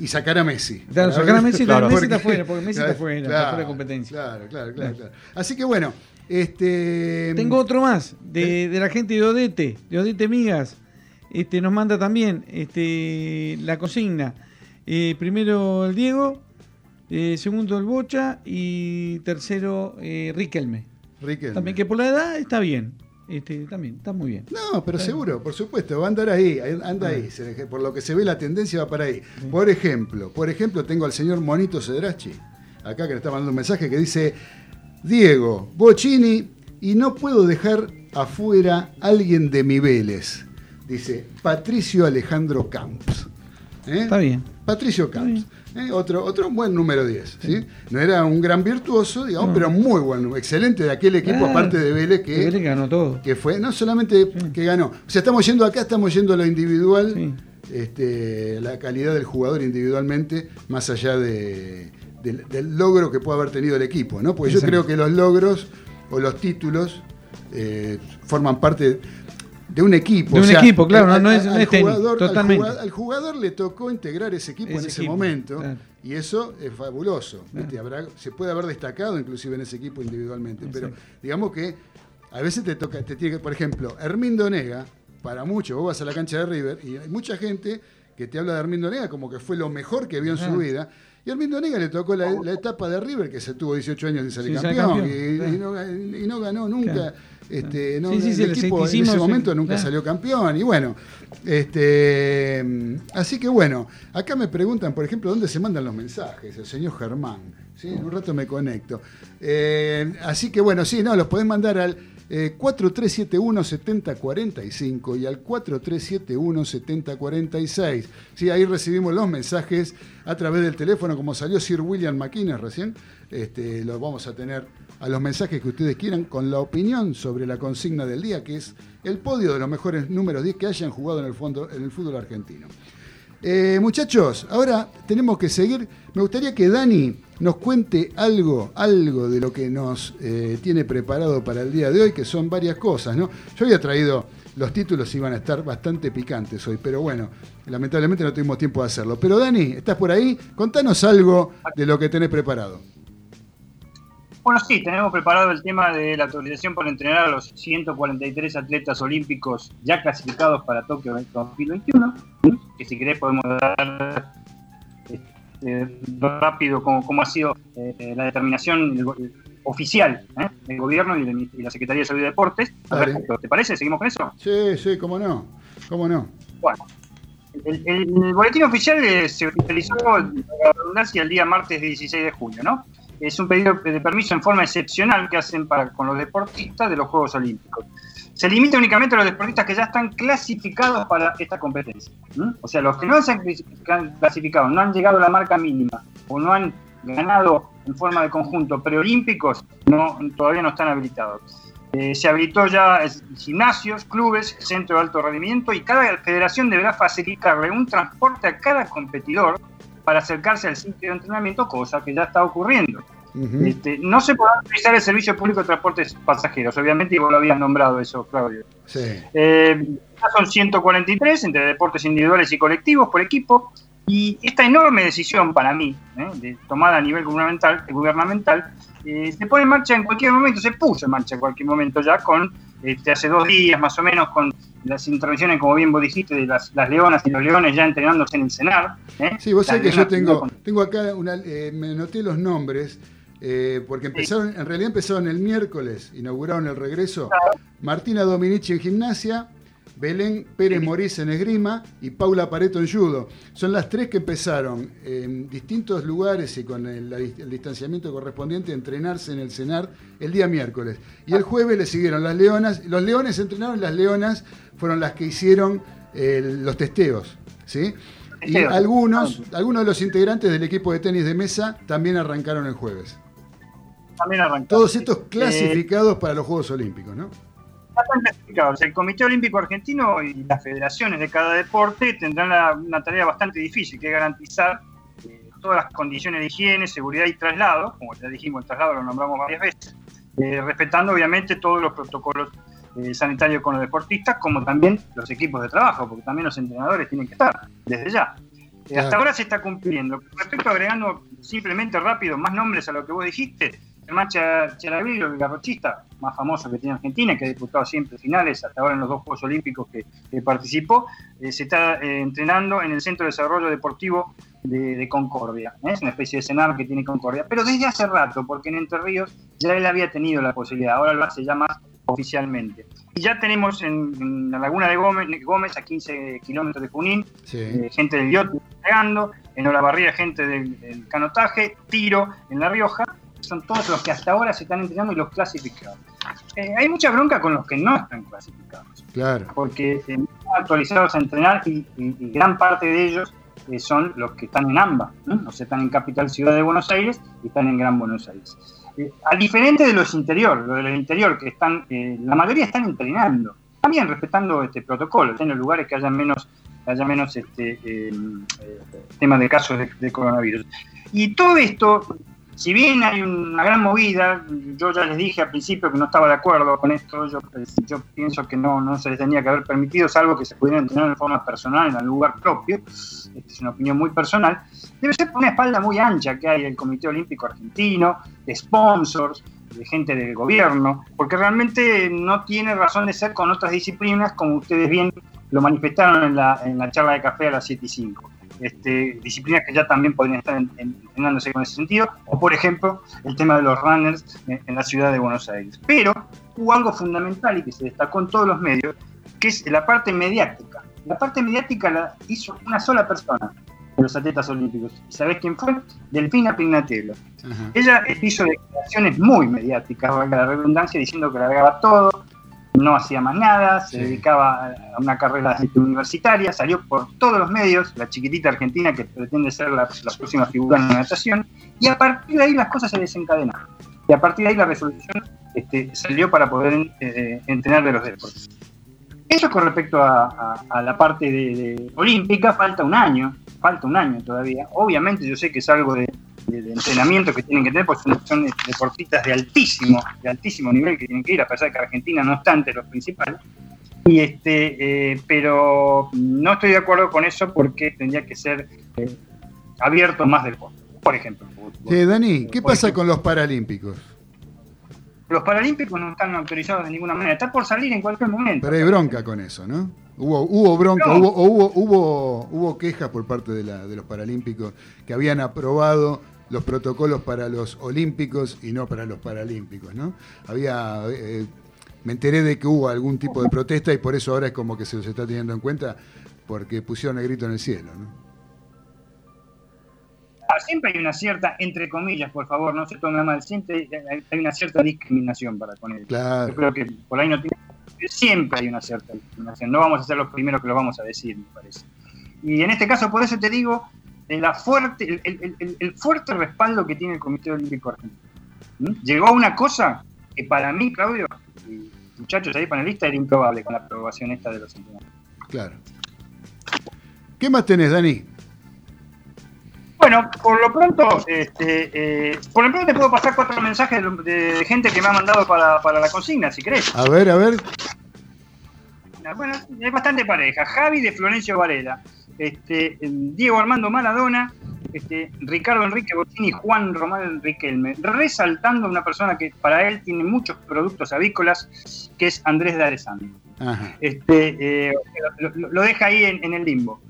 y sacar a Messi. Claro, sacar a Messi, Claro. Messi está fuera, porque Messi está fuera, está claro, fuera de competencia. Claro, claro, claro, claro. Así que bueno, este. Tengo otro más, de, de la gente de Odete, de Odete Migas. Este, nos manda también este, la consigna. Eh, primero el Diego, eh, segundo el Bocha y tercero eh, Riquelme. Riquelme. También que por la edad está bien. Este, también, está muy bien. No, pero seguro, por supuesto, va a andar ahí, anda ahí. Por lo que se ve la tendencia va para ahí. Por ejemplo, por ejemplo, tengo al señor Monito Cedrachi, acá que le está mandando un mensaje que dice, Diego, Bocini, y no puedo dejar afuera alguien de mi Vélez. Dice Patricio Alejandro Camps. ¿Eh? Está bien. Patricio Camps. ¿eh? Otro, otro buen número 10. ¿sí? No era un gran virtuoso, digamos, No. pero muy bueno, excelente de aquel equipo, Claro. aparte de Vélez, que Vélez ganó todo. que fue no solamente que ganó, o sea, estamos yendo acá, estamos yendo a lo individual, Sí. este, la calidad del jugador individualmente, más allá de- del, del logro que puede haber tenido el equipo, ¿no? Porque yo creo que los logros o los títulos eh, forman parte de un equipo. De o un sea, equipo, claro, al- no es- al- no es técnico, jugador- al jugador- Al jugador le tocó integrar ese equipo en Ese equipo, momento claro. y eso es fabuloso. ¿viste? Habrá- se puede haber destacado inclusive en ese equipo individualmente, pero digamos que a veces te toca, te tiene que, por ejemplo, Hermindo Nega, para muchos, vos vas a la cancha de River y hay mucha gente que te habla de Hermindo Nega como que fue lo mejor que vio en su vida. Y Hermindo Nega le tocó la, la etapa de River, que se tuvo 18 años sin salir campeón, campeón, y, claro. y no, y no ganó nunca. Este, no, Sí, sí, sí, el el equipo en ese momento nunca claro. salió campeón. Y bueno, este, mm, así que bueno, acá me preguntan, por ejemplo, dónde se mandan los mensajes, el señor Germán. ¿sí? En un rato me conecto. Eh, así que bueno, sí, no, los podés mandar al eh, 4371-7045 y al 4371-7046. Sí, ahí recibimos los mensajes a través del teléfono, como salió Sir William McInnes recién. Este, los vamos a tener a los mensajes que ustedes quieran con la opinión sobre la consigna del día, que es el podio de los mejores números 10 que hayan jugado en el, fondo, en el fútbol argentino. Eh, muchachos, ahora tenemos que seguir. Me gustaría que Dani nos cuente algo, algo de lo que nos eh, tiene preparado para el día de hoy, que son varias cosas, ¿no? Yo había traído los títulos iban a estar bastante picantes hoy, pero bueno, lamentablemente no tuvimos tiempo de hacerlo. Pero Dani, ¿estás por ahí? Contanos algo de lo que tenés preparado. Bueno, sí, tenemos preparado el tema de la autorización para entrenar a los 143 atletas olímpicos ya clasificados para Tokio 2021, que si querés podemos dar este, rápido cómo, cómo ha sido eh, la determinación oficial ¿eh? del gobierno y de, y la Secretaría de Salud y Deportes. ¿Te parece? ¿Seguimos con eso? Sí, sí, cómo no, cómo no. Bueno, el, el- el boletín oficial eh, se utilizó la redundancia el día martes 16 de junio, ¿no? Es un pedido de permiso en forma excepcional que hacen para, con los deportistas de los Juegos Olímpicos. Se limita únicamente a los deportistas que ya están clasificados para esta competencia. O sea, los que no se han clasifica- clasificado, no han llegado a la marca mínima o no han ganado en forma de conjunto preolímpicos, no, todavía no están habilitados. Eh, se habilitó ya gimnasios, clubes, centro de alto rendimiento y cada federación deberá facilitarle un transporte a cada competidor para acercarse al sitio de entrenamiento, cosa que ya está ocurriendo. Este, no se podrá utilizar el servicio público de transportes pasajeros, obviamente, y vos lo habías nombrado eso, Claudio. Sí. Eh, ya son 143 entre deportes individuales y colectivos por equipo. Y esta enorme decisión para mí, ¿eh? de, tomada a nivel gubernamental, gubernamental eh, se pone en marcha en cualquier momento, se puso en marcha en cualquier momento ya con, este, hace dos días más o menos, con las intervenciones, como bien vos dijiste, de las, las leonas y los leones ya entrenándose en el CENAR. ¿eh? Sí, vos sabés que yo tengo, con- tengo acá, una, eh, me noté los nombres, eh, porque empezaron, en realidad empezaron el miércoles, inauguraron el regreso. Martina Dominici en gimnasia, Belén Pérez Morís en esgrima y Paula Pareto en judo. Son las tres que empezaron en distintos lugares y con el, distanciamiento correspondiente a entrenarse en el CENAR el día miércoles. Y el jueves le siguieron las leonas, los leones entrenaron, las leonas fueron las que hicieron los testeos, ¿sí? Y algunos, algunos de los integrantes del equipo de tenis de mesa también arrancaron el jueves. También arrancó. Todos estos Eh, clasificados para los Juegos Olímpicos, ¿no? Están clasificados. El Comité Olímpico Argentino y las federaciones de cada deporte tendrán la- una tarea bastante difícil, que es garantizar eh, todas las condiciones de higiene, seguridad y traslado, como ya dijimos, el traslado lo nombramos varias veces, eh, respetando obviamente todos los protocolos eh, sanitarios con los deportistas, como también los equipos de trabajo, porque también los entrenadores tienen que estar desde ya. Eh, Claro. Hasta ahora se está cumpliendo. Respecto agregando simplemente rápido más nombres a lo que vos dijiste, Germán Cha- Charavillo, el garrochista más famoso que tiene Argentina, que ha disputado siempre finales, hasta ahora en los dos Juegos Olímpicos que, que participó, eh, se está eh, entrenando en el Centro de Desarrollo Deportivo de, de Concordia. ¿eh? Es una especie de cenar que tiene Concordia, pero desde hace rato, porque en Entre Ríos ya él había tenido la posibilidad, ahora lo hace ya más oficialmente. Y ya tenemos en, en la laguna de Gómez, Gómez, a 15 kilómetros de Junín, Sí. gente del yacht pegando, en Olavarría gente del, del canotaje, tiro en La Rioja, son todos los que hasta ahora se están entrenando y los clasificados. Eh, hay mucha bronca con los que no están clasificados, Claro. porque eh, están actualizados a entrenar y, y- y gran parte de ellos eh, son los que están en AMBA, ¿no? o sea, están en Capital Ciudad de Buenos Aires y están en Gran Buenos Aires. Eh, a diferente de los interior, los del interior que están, la mayoría están entrenando, también respetando este protocolo, en los lugares que haya menos, haya menos este, eh, temas de casos de, de coronavirus. Y todo esto, si bien hay una gran movida, yo ya les dije al principio que no estaba de acuerdo con esto, yo, yo pienso que no, no se les tenía que haber permitido, salvo que se pudieran entrenar de forma personal en el lugar propio, esta es una opinión muy personal, debe ser por una espalda muy ancha que hay el Comité Olímpico Argentino, de sponsors, de gente del gobierno, porque realmente no tiene razón de ser con otras disciplinas, como ustedes bien lo manifestaron en la, en la charla de café a las 7 y 5. Este, disciplinas que ya también podrían estar en- en- entrenándose con ese sentido, o por ejemplo el tema de los runners en, en la ciudad de Buenos Aires. Pero hubo algo fundamental y que se destacó en todos los medios, que es la parte mediática. La parte mediática la hizo una sola persona de los atletas olímpicos. ¿Y sabés quién fue? Delfina Pignatello. Ajá. Ella hizo declaraciones muy mediáticas, valga la redundancia, diciendo que largaba todo, no hacía más nada, se Sí. dedicaba a una carrera universitaria, salió por todos los medios, la chiquitita argentina que pretende ser la, la próxima figura en la natación, y a partir de ahí las cosas se desencadenaron. Y a partir de ahí la resolución este, salió para poder eh, entrenar de los deportes. Eso con respecto a, a- a la parte de, de olímpica, falta un año, falta un año todavía. Obviamente yo sé que es algo de, de- de entrenamiento que tienen que tener, porque son, son deportistas de altísimo, de altísimo nivel que tienen que ir, a pesar de que Argentina no entre los principales. Y este, eh, pero no estoy de acuerdo con eso porque tendría que ser eh, abierto más del juego. Por ejemplo, Dani, ¿qué pasa ejemplo, con los Paralímpicos? Los Paralímpicos no están autorizados de ninguna manera, está por salir en cualquier momento. Pero hay bronca con eso, ¿no? Hubo, hubo bronca, No. hubo, hubo, hubo, hubo quejas por parte de, la- de los Paralímpicos que habían aprobado los protocolos para los Olímpicos y no para los Paralímpicos, ¿no? Había, eh, me enteré de que hubo algún tipo de protesta y por eso ahora es como que se los está teniendo en cuenta porque pusieron el grito en el cielo, ¿no? Ah, siempre hay una cierta, entre comillas, por favor, no se tome mal, siempre hay, hay una cierta discriminación para con él. Claro. Yo creo que por ahí no tiene. Siempre hay una cierta discriminación. No vamos a ser los primeros que lo vamos a decir, me parece. Y en este caso, por eso te digo, la fuerte, el, el- el- el fuerte respaldo que tiene el Comité Olímpico Argentino. ¿Mm? Llegó a una cosa que para mí, Claudio, y muchachos ahí panelistas, era improbable con la aprobación esta de los entrenadores. Claro. ¿Qué más tenés, Dani? Bueno, por lo pronto, este, eh, por lo pronto te puedo pasar cuatro mensajes de, de gente que me ha mandado para, para la consigna, si querés. A ver, a ver. Bueno, es bastante pareja. Javi de Florencio Varela, este, Diego Armando Maradona, este, Ricardo Enrique Bottini, Juan Román Riquelme, resaltando una persona que para él tiene muchos productos avícolas, que es Andrés de. Ajá. Este, eh, lo, deja ahí en, en el limbo.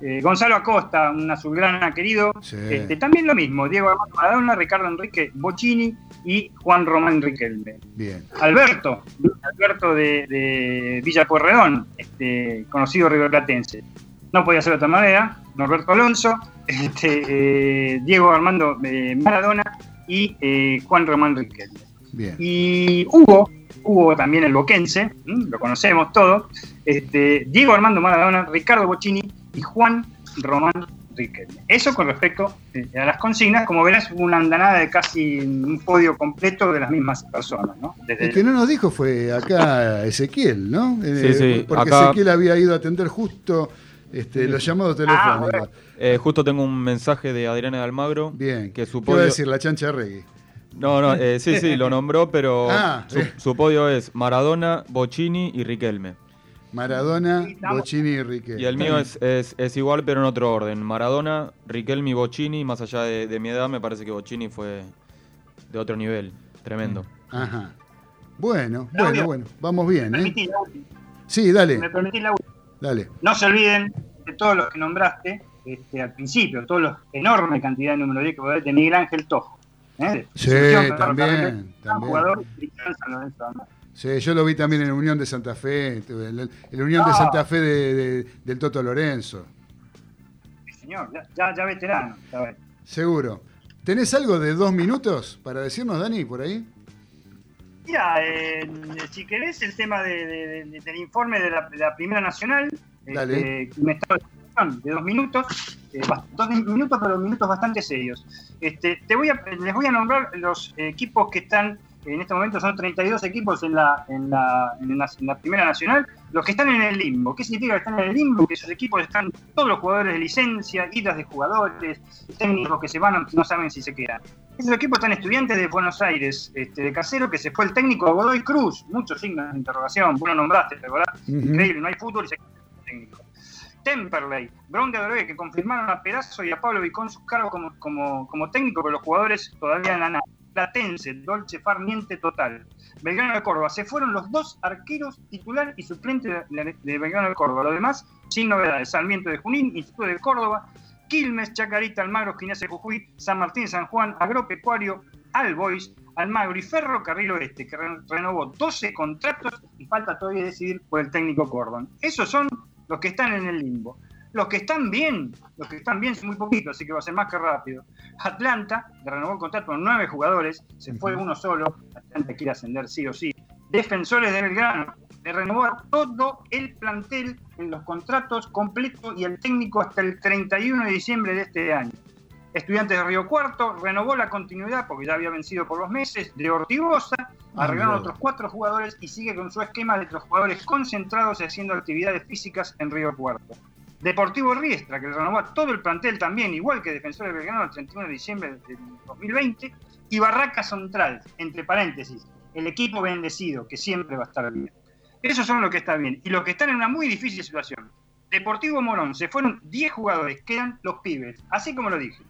Eh, Gonzalo Acosta, un azulgrana querido, Sí. este, también lo mismo, Diego Armando Maradona, Ricardo Enrique Bocini y Juan Román Riquelme. Bien. Alberto, Alberto de, de Villa Pueyrredón, este, conocido riverplatense. No podía ser de otra manera, Norberto Alonso, [laughs] este, eh, Diego Armando eh, Maradona y eh, Juan Román Riquelme. Bien. Y Hugo, Hugo también el boquense, lo conocemos todos, este, Diego Armando Maradona, Ricardo Bocini y Juan Román Riquelme. Eso con respecto eh, a las consignas, como verás, hubo una andanada de casi un podio completo de las mismas personas, ¿no? Desde El que no nos dijo fue acá Ezequiel, ¿no? Eh, Sí, sí, Porque acá- Ezequiel había ido a atender justo este, los llamados telefónicos. bueno. Eh, justo tengo un mensaje de Adriana de Almagro. Bien. Que su ¿Qué iba a podio... decir? La chancha Reggae. No, no, eh, sí, sí, lo [laughs] nombró, pero Ah, su, eh. su podio es Maradona, Bocini y Riquelme. Maradona, Bocini y Riquelme. Y el mío es, es, es igual, pero en otro orden. Maradona, Riquelme y Bocini. Más allá de, de mi edad, me parece que Bocini fue de otro nivel. Tremendo. Ajá. Bueno, bueno, bueno. Vamos bien, me ¿eh? Sí, dale, me permitís la última. Dale. No se olviden de todos los que nombraste este, al principio, todos los enorme cantidad de número 10 que vos de Miguel Ángel Tojo. ¿eh? Sí, también, también. jugador. Sí, yo lo vi también en Unión de Santa Fe, el, el- el Unión de Ah. Santa Fe de- de- del Toto Lorenzo. Sí, señor, ya, ya, veterano. Seguro. ¿Tenés algo de dos minutos para decirnos, Dani, por ahí? Mira, eh, si querés el tema de- de- de- del informe de la, la Primera Nacional, Dale. este, un estado de dos minutos, eh, dos minutos, pero minutos bastante serios. Este, te voy a, les voy a nombrar los equipos que están, en este momento son 32 equipos en la, en la, en la, en la Primera Nacional, los que están en el limbo. ¿Qué significa que están en el limbo? Que esos equipos están todos los jugadores de licencia, idas de jugadores, técnicos que se van, no saben si se quedan. Esos equipos están estudiantes de Buenos Aires, este, de Casero, que se fue el técnico Godoy Cruz. Muchos signos de interrogación. Vos lo nombraste, ¿verdad? Increíble, no hay fútbol y se queda el técnico. Temperley, Bron de que confirmaron a Perazo y a Pablo Vicón sus cargos como, como, como técnico, pero los jugadores todavía en la nada. Platense, Dolce Far, Niente total. Belgrano de Córdoba, se fueron los dos arqueros titular y suplente de Belgrano de Córdoba. Lo demás, sin novedades. Sarmiento de Junín, Instituto de Córdoba, Quilmes, Chacarita, Almagro, de Jujuy, San Martín, San Juan, Agropecuario, Albois, Almagro y Ferrocarril Oeste, que re- renovó 12 contratos y falta todavía decidir por el técnico Cordon. Esos son los que están en el limbo. Los que están bien, los que están bien son muy poquitos, así que va a ser más que rápido. Atlanta, que renovó el contrato con nueve jugadores, se fue uno solo, Atlanta quiere ascender sí o sí. Defensores de Belgrano, renovó a todo el plantel en los contratos completos y el técnico hasta el 31 de diciembre de este año. Estudiantes de Río Cuarto renovó la continuidad, porque ya había vencido por los meses, de Ortigosa, Ah, arreglaron otros cuatro jugadores y sigue con su esquema de los jugadores concentrados y haciendo actividades físicas en Río Cuarto. Deportivo Riestra, que renovó a todo el plantel también, igual que Defensores de Belgrano el 31 de diciembre del 2020. Y Barraca Central, entre paréntesis, el equipo bendecido, que siempre va a estar bien. Esos son los que están bien. Y los que están en una muy difícil situación. Deportivo Morón, se fueron 10 jugadores, quedan los pibes, así como lo dije.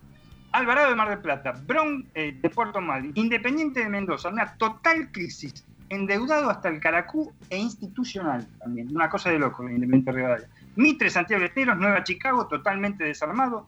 Alvarado de Mar del Plata, Bron eh, de Puerto Madryn, Independiente de Mendoza, una total crisis, endeudado hasta el caracú e institucional también, una cosa de loco Independiente Rivadavia. Mitre, Santiago de Esteros, Nueva Chicago, totalmente desarmado.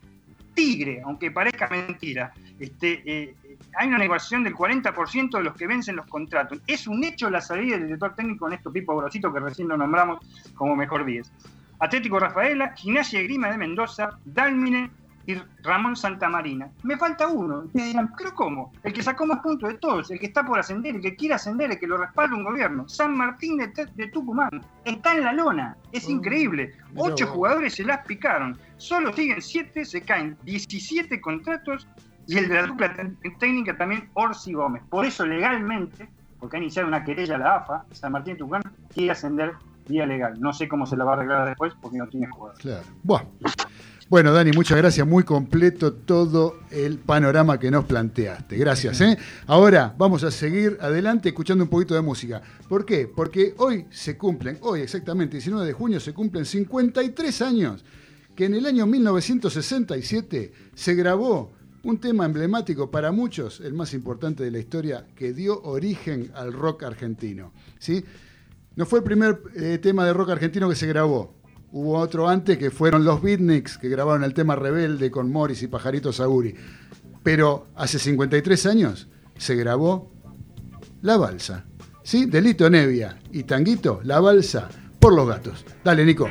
Tigre, aunque parezca mentira, este, eh, hay una negociación del 40% de los que vencen los contratos. Es un hecho la salida del director técnico Néstor Pipo Grosito, que recién lo nombramos como mejor 10. Atlético Rafaela, Gimnasia y Grima de Mendoza, Dálmine y Ramón Santamarina. Me falta uno. Ustedes dirán, ¿pero cómo? El que sacó más puntos de todos, el que está por ascender, el que quiere ascender, el que lo respalda un gobierno. San Martín de, Tucumán. Está en la lona. Es increíble. mirá Ocho jugadores se las picaron. Solo siguen siete, se caen 17 contratos y el de la dupla técnica también Orsi Gómez. Por eso legalmente, porque ha iniciado una querella a la AFA, San Martín de Tucumán quiere ascender vía legal. No sé cómo se la va a arreglar después porque no tiene jugadores. Claro. Buah. Bueno, Dani, muchas gracias. Muy completo todo el panorama que nos planteaste. Gracias. ¿eh? Ahora vamos a seguir adelante escuchando un poquito de música. ¿Por qué? Porque hoy se cumplen, hoy exactamente, 19 de junio, se cumplen 53 años que en el año 1967 se grabó un tema emblemático para muchos, el más importante de la historia, que dio origen al rock argentino. ¿sí? No fue el primer eh, tema de rock argentino que se grabó. Hubo otro antes que fueron los Beatniks, que grabaron el tema Rebelde con Morris y Pajarito Saguri. Pero hace 53 años se grabó La Balsa. ¿Sí? Delito Nevia y Tanguito, La Balsa, por los gatos. Dale, Nico.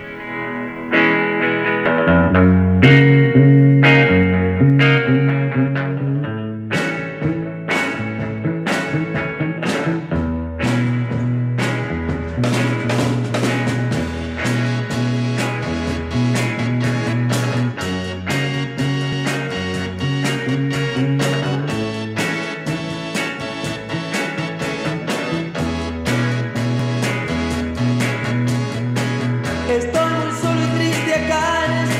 de acá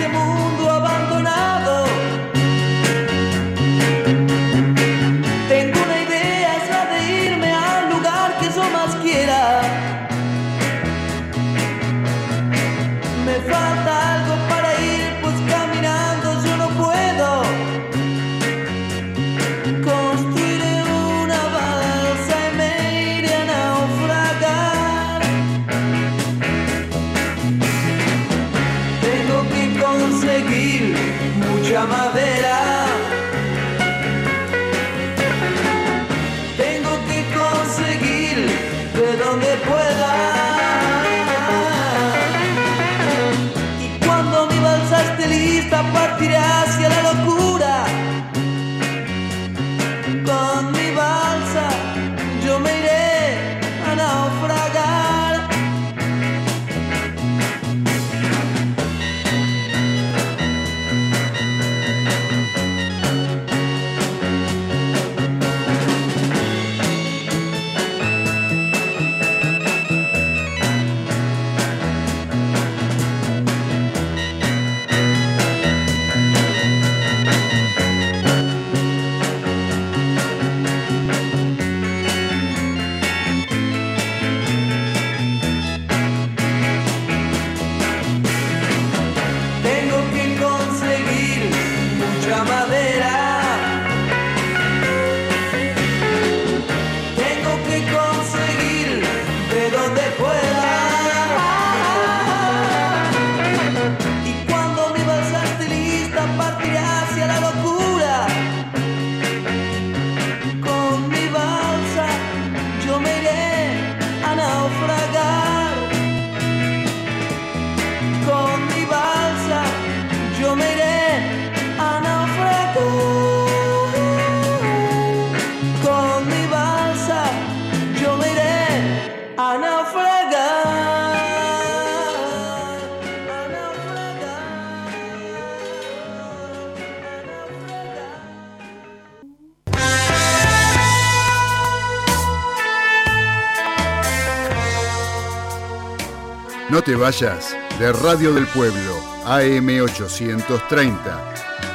de Radio del Pueblo, AM830,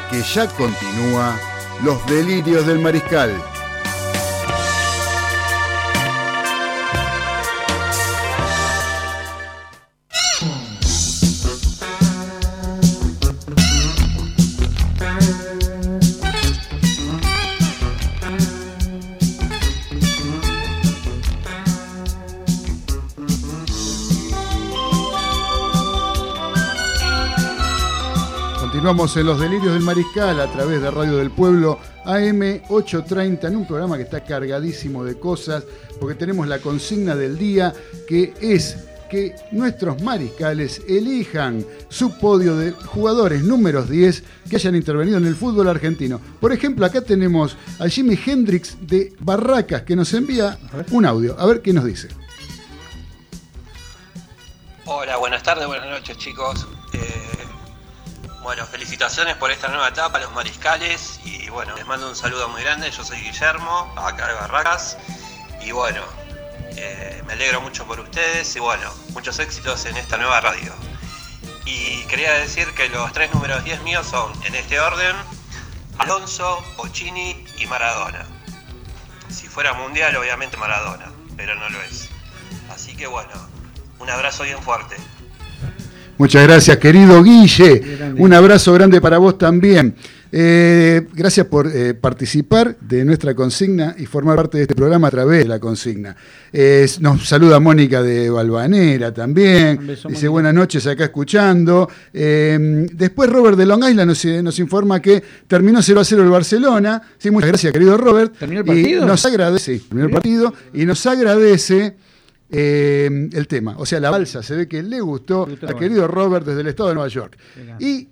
que ya continúa Los Delirios del Mariscal. En los delirios del mariscal a través de Radio del Pueblo AM830 en un programa que está cargadísimo de cosas porque tenemos la consigna del día que es que nuestros mariscales elijan su podio de jugadores números 10 que hayan intervenido en el fútbol argentino. Por ejemplo, acá tenemos a Jimi Hendrix de Barracas que nos envía un audio. A ver qué nos dice. Hola, buenas tardes, buenas noches chicos. Bueno, felicitaciones por esta nueva etapa los mariscales y bueno, les mando un saludo muy grande. Yo soy Guillermo, acá de Barracas y bueno, eh, me alegro mucho por ustedes y bueno, muchos éxitos en esta nueva radio. Y quería decir que los tres números 10 míos son, en este orden, Alonso, Bocini y Maradona. Si fuera mundial, obviamente Maradona, pero no lo es. Así que bueno, un abrazo bien fuerte. Muchas gracias, querido Guille. Un abrazo grande para vos también. Eh, gracias por eh, participar de nuestra consigna y formar parte de este programa a través de la consigna. Eh, nos saluda Mónica de Balvanera también. Beso, Dice buenas noches acá escuchando. Eh, después Robert de Long Island nos, nos informa que terminó 0 a 0 el Barcelona. Sí, muchas gracias, querido Robert. ¿Terminó el Y partido? nos agradece, terminó el partido y nos agradece eh, el tema. O sea, la balsa, se ve que le gustó Le gustó a querido Robert desde el estado de Nueva York. Venga. Y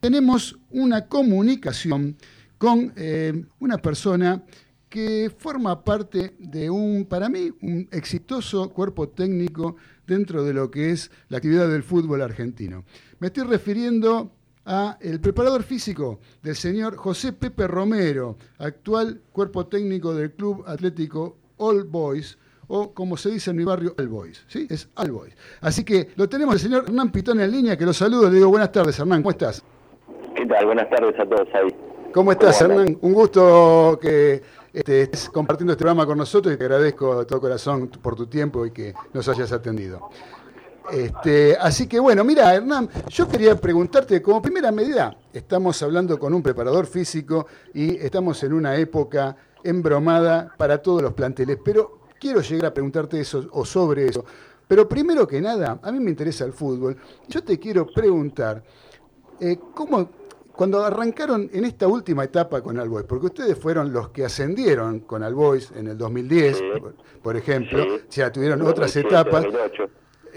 tenemos una comunicación con eh, una persona que forma parte de un, para mí, un exitoso cuerpo técnico dentro de lo que es la actividad del fútbol argentino. Me estoy refiriendo a el preparador físico del señor José Pepe Romero, actual cuerpo técnico del Club Atlético All Boys, o como se dice en mi barrio, All Boys. ¿sí? Es All Boys. Así que lo tenemos el señor Hernán Pitón en línea, que lo saludo. Le digo buenas tardes, Hernán. ¿Cómo estás? ¿Qué tal? Buenas tardes a todos ahí. ¿Cómo estás. Hernán? Un gusto que este, estés compartiendo este programa con nosotros y te agradezco de todo corazón por tu tiempo y que nos hayas atendido. Este, así que bueno, mira, Hernán, yo quería preguntarte, como primera medida, estamos hablando con un preparador físico y estamos en una época embromada para todos los planteles, pero quiero llegar a preguntarte eso o sobre eso. Pero primero que nada, a mí me interesa el fútbol. Yo te quiero preguntar, eh, ¿cómo, cuando arrancaron en esta última etapa con Albois, porque ustedes fueron los que ascendieron con Albois en el 2010, Sí. por, por ejemplo, Sí. o sea, tuvieron otras 2007, etapas. 2008.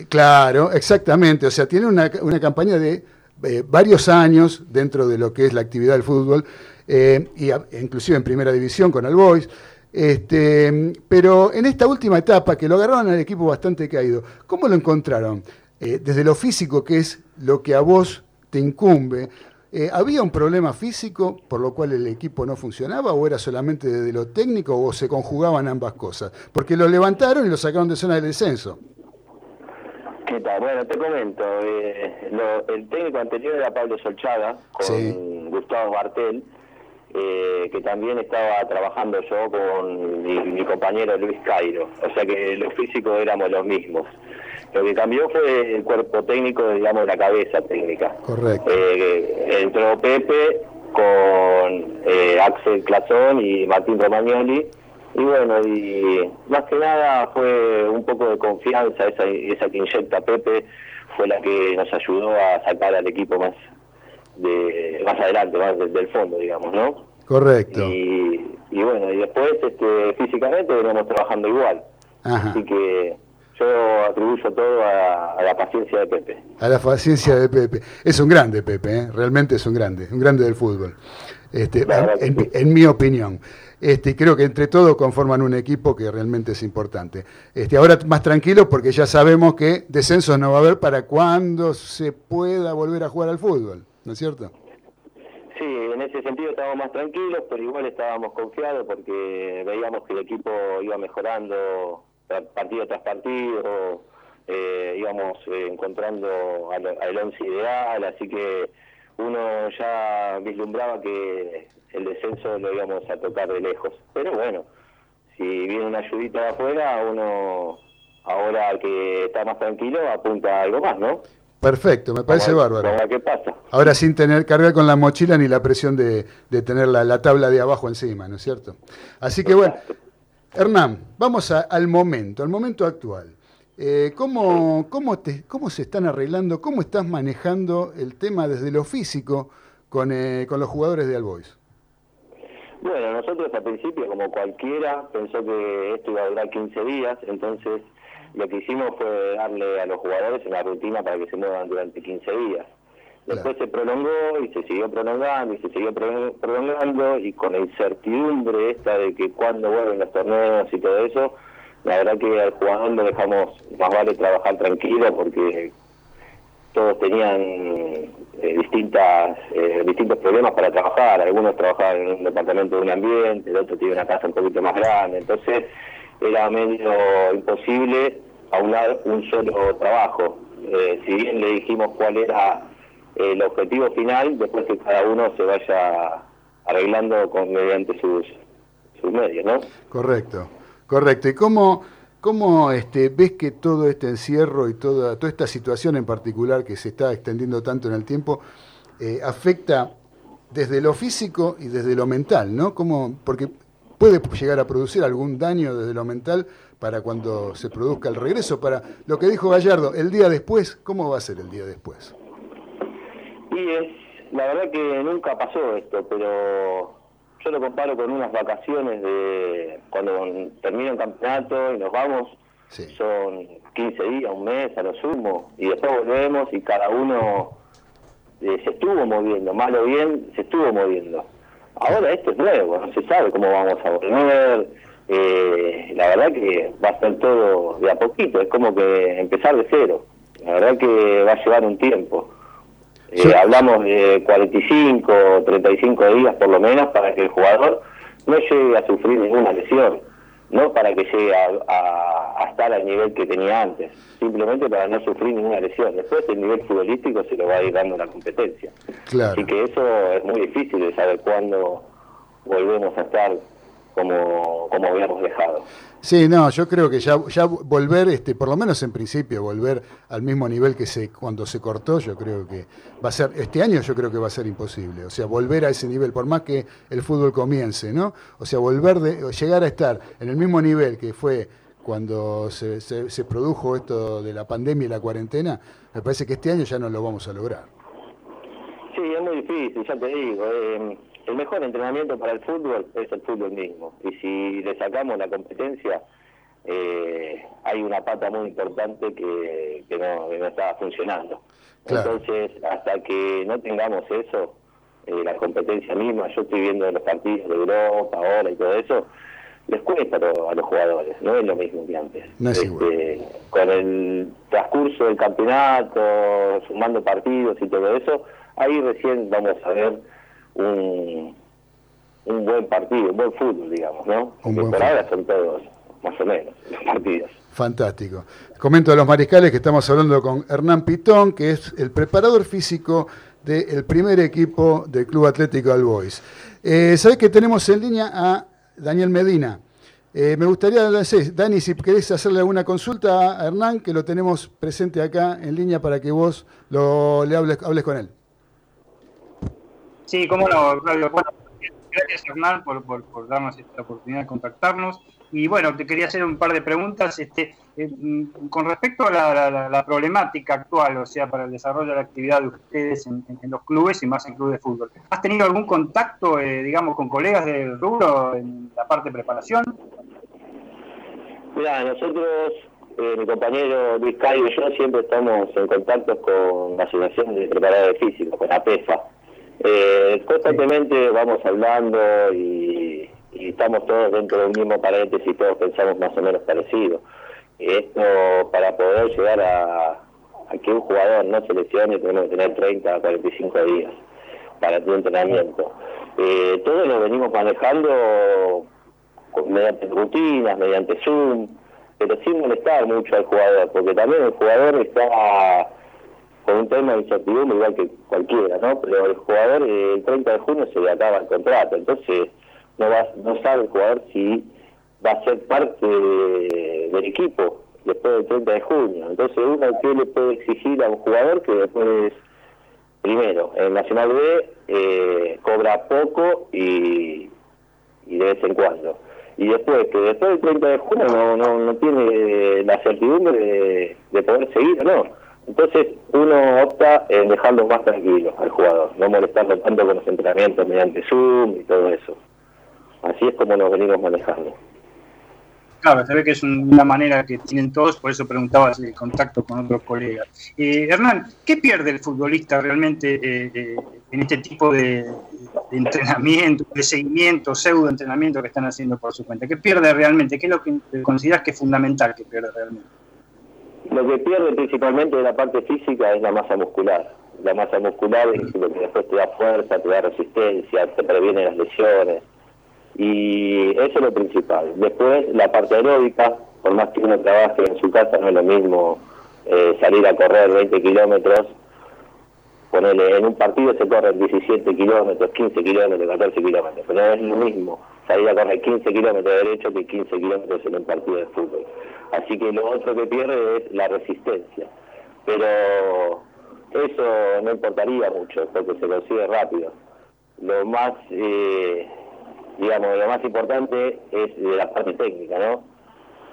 Claro, exactamente. O sea, tiene una, una campaña de eh, varios años dentro de lo que es la actividad del fútbol, eh, y a- inclusive en primera división con Albois. Este, pero en esta última etapa, que lo agarraron al equipo bastante caído, ¿cómo lo encontraron? Eh, desde lo físico, que es lo que a vos te incumbe, eh, ¿había un problema físico por lo cual el equipo no funcionaba o era solamente desde lo técnico o se conjugaban ambas cosas? Porque lo levantaron y lo sacaron de zona del descenso. ¿Qué tal? Bueno, te comento. eh, lo- el técnico anterior era Pablo Solchaga, con Sí. Gustavo Martel, eh, que también estaba trabajando yo con mi, mi compañero Luis Cairo. O sea que los físicos éramos los mismos. Lo que cambió fue el cuerpo técnico, digamos, la cabeza técnica. Correcto. Eh, entró Pepe con eh, Axel Clazón y Martín Romagnoli. Y bueno, y más que nada fue un poco de confianza, esa, esa que inyecta Pepe fue la que nos ayudó a sacar al equipo más de más adelante, más desde el fondo, digamos, ¿no? Correcto. Y, y bueno, y después este, físicamente veníamos trabajando igual. Ajá. Así que yo atribuyo todo a, a la paciencia de Pepe. A la paciencia de Pepe. Es un grande Pepe, ¿eh? realmente es un grande, un grande del fútbol. Este, en, sí. en mi opinión. Este, creo que entre todos conforman un equipo que realmente es importante. Este, ahora más tranquilo porque ya sabemos que descensos no va a haber para cuando se pueda volver a jugar al fútbol, ¿no es cierto? Sí, en ese sentido estábamos más tranquilos, pero igual estábamos confiados porque veíamos que el equipo iba mejorando pa- partido tras partido, eh, íbamos eh, encontrando al, al once ideal, así que uno ya vislumbraba que el descenso lo íbamos a tocar de lejos. Pero bueno, si viene una ayudita de afuera, uno ahora que está más tranquilo apunta a algo más, ¿no? Perfecto, me parece bárbaro. pasa. Ahora sin tener cargar con la mochila ni la presión de, de tener la, la tabla de abajo encima, ¿no es cierto? Así que bueno, Hernán, vamos a- al momento, al momento actual. Eh, ¿cómo, cómo, te- ¿Cómo se están arreglando, cómo estás manejando el tema desde lo físico con, eh, con los jugadores de Albois? Bueno, nosotros al principio, como cualquiera, pensó que esto iba a durar 15 días, entonces lo que hicimos fue darle a los jugadores una rutina para que se muevan durante 15 días. Después se prolongó y se siguió prolongando y se siguió pro- prolongando y con la incertidumbre esta de que cuándo vuelven los torneos y todo eso, la verdad que al jugador lo dejamos más vale trabajar tranquilo porque todos tenían eh, distintas eh, distintos problemas para trabajar. Algunos trabajaban en un departamento de un ambiente, el otro tiene una casa un poquito más grande. Entonces era medio imposible aunar un solo trabajo. Eh, si bien le dijimos cuál era el objetivo final, después que cada uno se vaya arreglando con mediante sus, sus medios, ¿no? Correcto, correcto. ¿Y cómo, cómo este, ves que todo este encierro y toda, toda esta situación en particular que se está extendiendo tanto en el tiempo eh, afecta desde lo físico y desde lo mental, ¿no? ¿Cómo, porque puede llegar a producir algún daño desde lo mental para cuando se produzca el regreso, para lo que dijo Gallardo, el día después, ¿cómo va a ser el día después? Y es, la verdad que nunca pasó esto, pero yo lo comparo con unas vacaciones de cuando termina un campeonato y nos vamos, Sí. son 15 días, un mes a lo sumo, y después volvemos y cada uno eh, se estuvo moviendo, mal o bien, se estuvo moviendo. Ahora esto es nuevo, no se sabe cómo vamos a volver, eh, la verdad que va a ser todo de a poquito, es como que empezar de cero, la verdad que va a llevar un tiempo. Eh, Sí. Hablamos de 45 o 35 días por lo menos para que el jugador no llegue a sufrir ninguna lesión, no para que llegue a, a- a estar al nivel que tenía antes, simplemente para no sufrir ninguna lesión. Después el nivel futbolístico se lo va a ir dando la competencia. Claro. Así que eso es muy difícil de saber cuándo volvemos a estar como, como habíamos dejado. Sí, no, yo creo que ya, ya volver, este, por lo menos en principio, volver al mismo nivel que se cuando se cortó, yo creo que va a ser, este año yo creo que va a ser imposible. O sea, volver a ese nivel, por más que el fútbol comience, ¿no? O sea, volver de, llegar a estar en el mismo nivel que fue cuando se, se- se produjo esto de la pandemia y la cuarentena, me parece que este año ya no lo vamos a lograr. Sí, es muy difícil, ya te digo. eh, el mejor entrenamiento para el fútbol es el fútbol mismo. Y si le sacamos la competencia, eh, hay una pata muy importante que, que no, que no está funcionando. Claro. Entonces, hasta que no tengamos eso, eh, la competencia misma, yo estoy viendo los partidos de Europa ahora y todo eso, les cuesta a los, a los jugadores, no es lo mismo que antes. No es igual. Este, con el transcurso del campeonato, sumando partidos y todo eso, ahí recién vamos a ver un, un buen partido, un buen fútbol, digamos, ¿no? Un buen por fútbol. ahora son todos, más o menos, [laughs] los partidos. Fantástico. Comento a los mariscales que estamos hablando con Hernán Pitón, que es el preparador físico del primer equipo del Club Atlético Albois. Eh, Sabés que tenemos en línea a Daniel Medina. Eh, me gustaría, no sé, Dani, si querés hacerle alguna consulta a Hernán, que lo tenemos presente acá en línea para que vos lo, le hables, hables con él. Sí, cómo no, Claudio. Bueno, gracias Hernán por, darnos esta oportunidad de contactarnos. Y bueno, te quería hacer un par de preguntas este, eh, mm, con respecto a la, la- la- la problemática actual, o sea, para el desarrollo de la actividad de ustedes en, los clubes y más en clubes de fútbol. ¿Has tenido algún contacto, eh, digamos, con colegas del rubro en la parte de preparación? Mira, nosotros, eh, mi compañero Luis Cayo y yo siempre estamos en contacto con la Asociación de Preparadores Físicos, con APEFA. Eh, constantemente vamos hablando y, y estamos todos dentro del mismo paréntesis todos pensamos más o menos parecido. Esto para poder llegar a, a que un jugador no se lesione tenemos que tener 30 a 45 días para tu entrenamiento. Eh, todo lo venimos manejando mediante rutinas, mediante Zoom, pero sin molestar mucho al jugador, porque también el jugador está con un tema de incertidumbre igual que cualquiera, ¿no? Pero el jugador eh, el 30 de junio se le acaba el contrato, entonces no va, no sabe el jugador si va a ser parte de- del equipo después del 30 de junio. Entonces uno que le puede exigir a un jugador que después primero, en Nacional B eh, cobra poco y, de vez en cuando. Y después, que después del 30 de junio no, no, no tiene la certidumbre de, de poder seguir o no. Entonces uno opta en dejarlo más tranquilo al jugador, no molestarlo tanto con los entrenamientos mediante Zoom y todo eso. Así es como nos venimos manejando. Claro, se ve que es un- una manera que tienen todos, por eso preguntaba si el contacto con otros colegas. Eh, Hernán, ¿qué pierde el futbolista realmente eh, eh, en este tipo de, de entrenamiento, de seguimiento, pseudo entrenamiento que están haciendo por su cuenta? ¿Qué pierde realmente? ¿Qué es lo que consideras que es fundamental que pierde realmente? Lo que pierde principalmente de la parte física es la masa muscular. La masa muscular es lo que después te da fuerza, te da resistencia, te previene las lesiones. Y eso es lo principal. Después, la parte aeróbica, por más que uno trabaje en su casa, no es lo mismo eh, salir a correr 20 kilómetros. Ponele, en un partido se corren 17 kilómetros, 15 kilómetros, 14 kilómetros, pero no es lo mismo salir a correr 15 kilómetros de derecho que 15 kilómetros en un partido de fútbol. Así que lo otro que pierde es la resistencia. Pero eso no importaría mucho, porque se consigue rápido. Lo más, eh, digamos, lo más importante es la parte técnica, ¿no?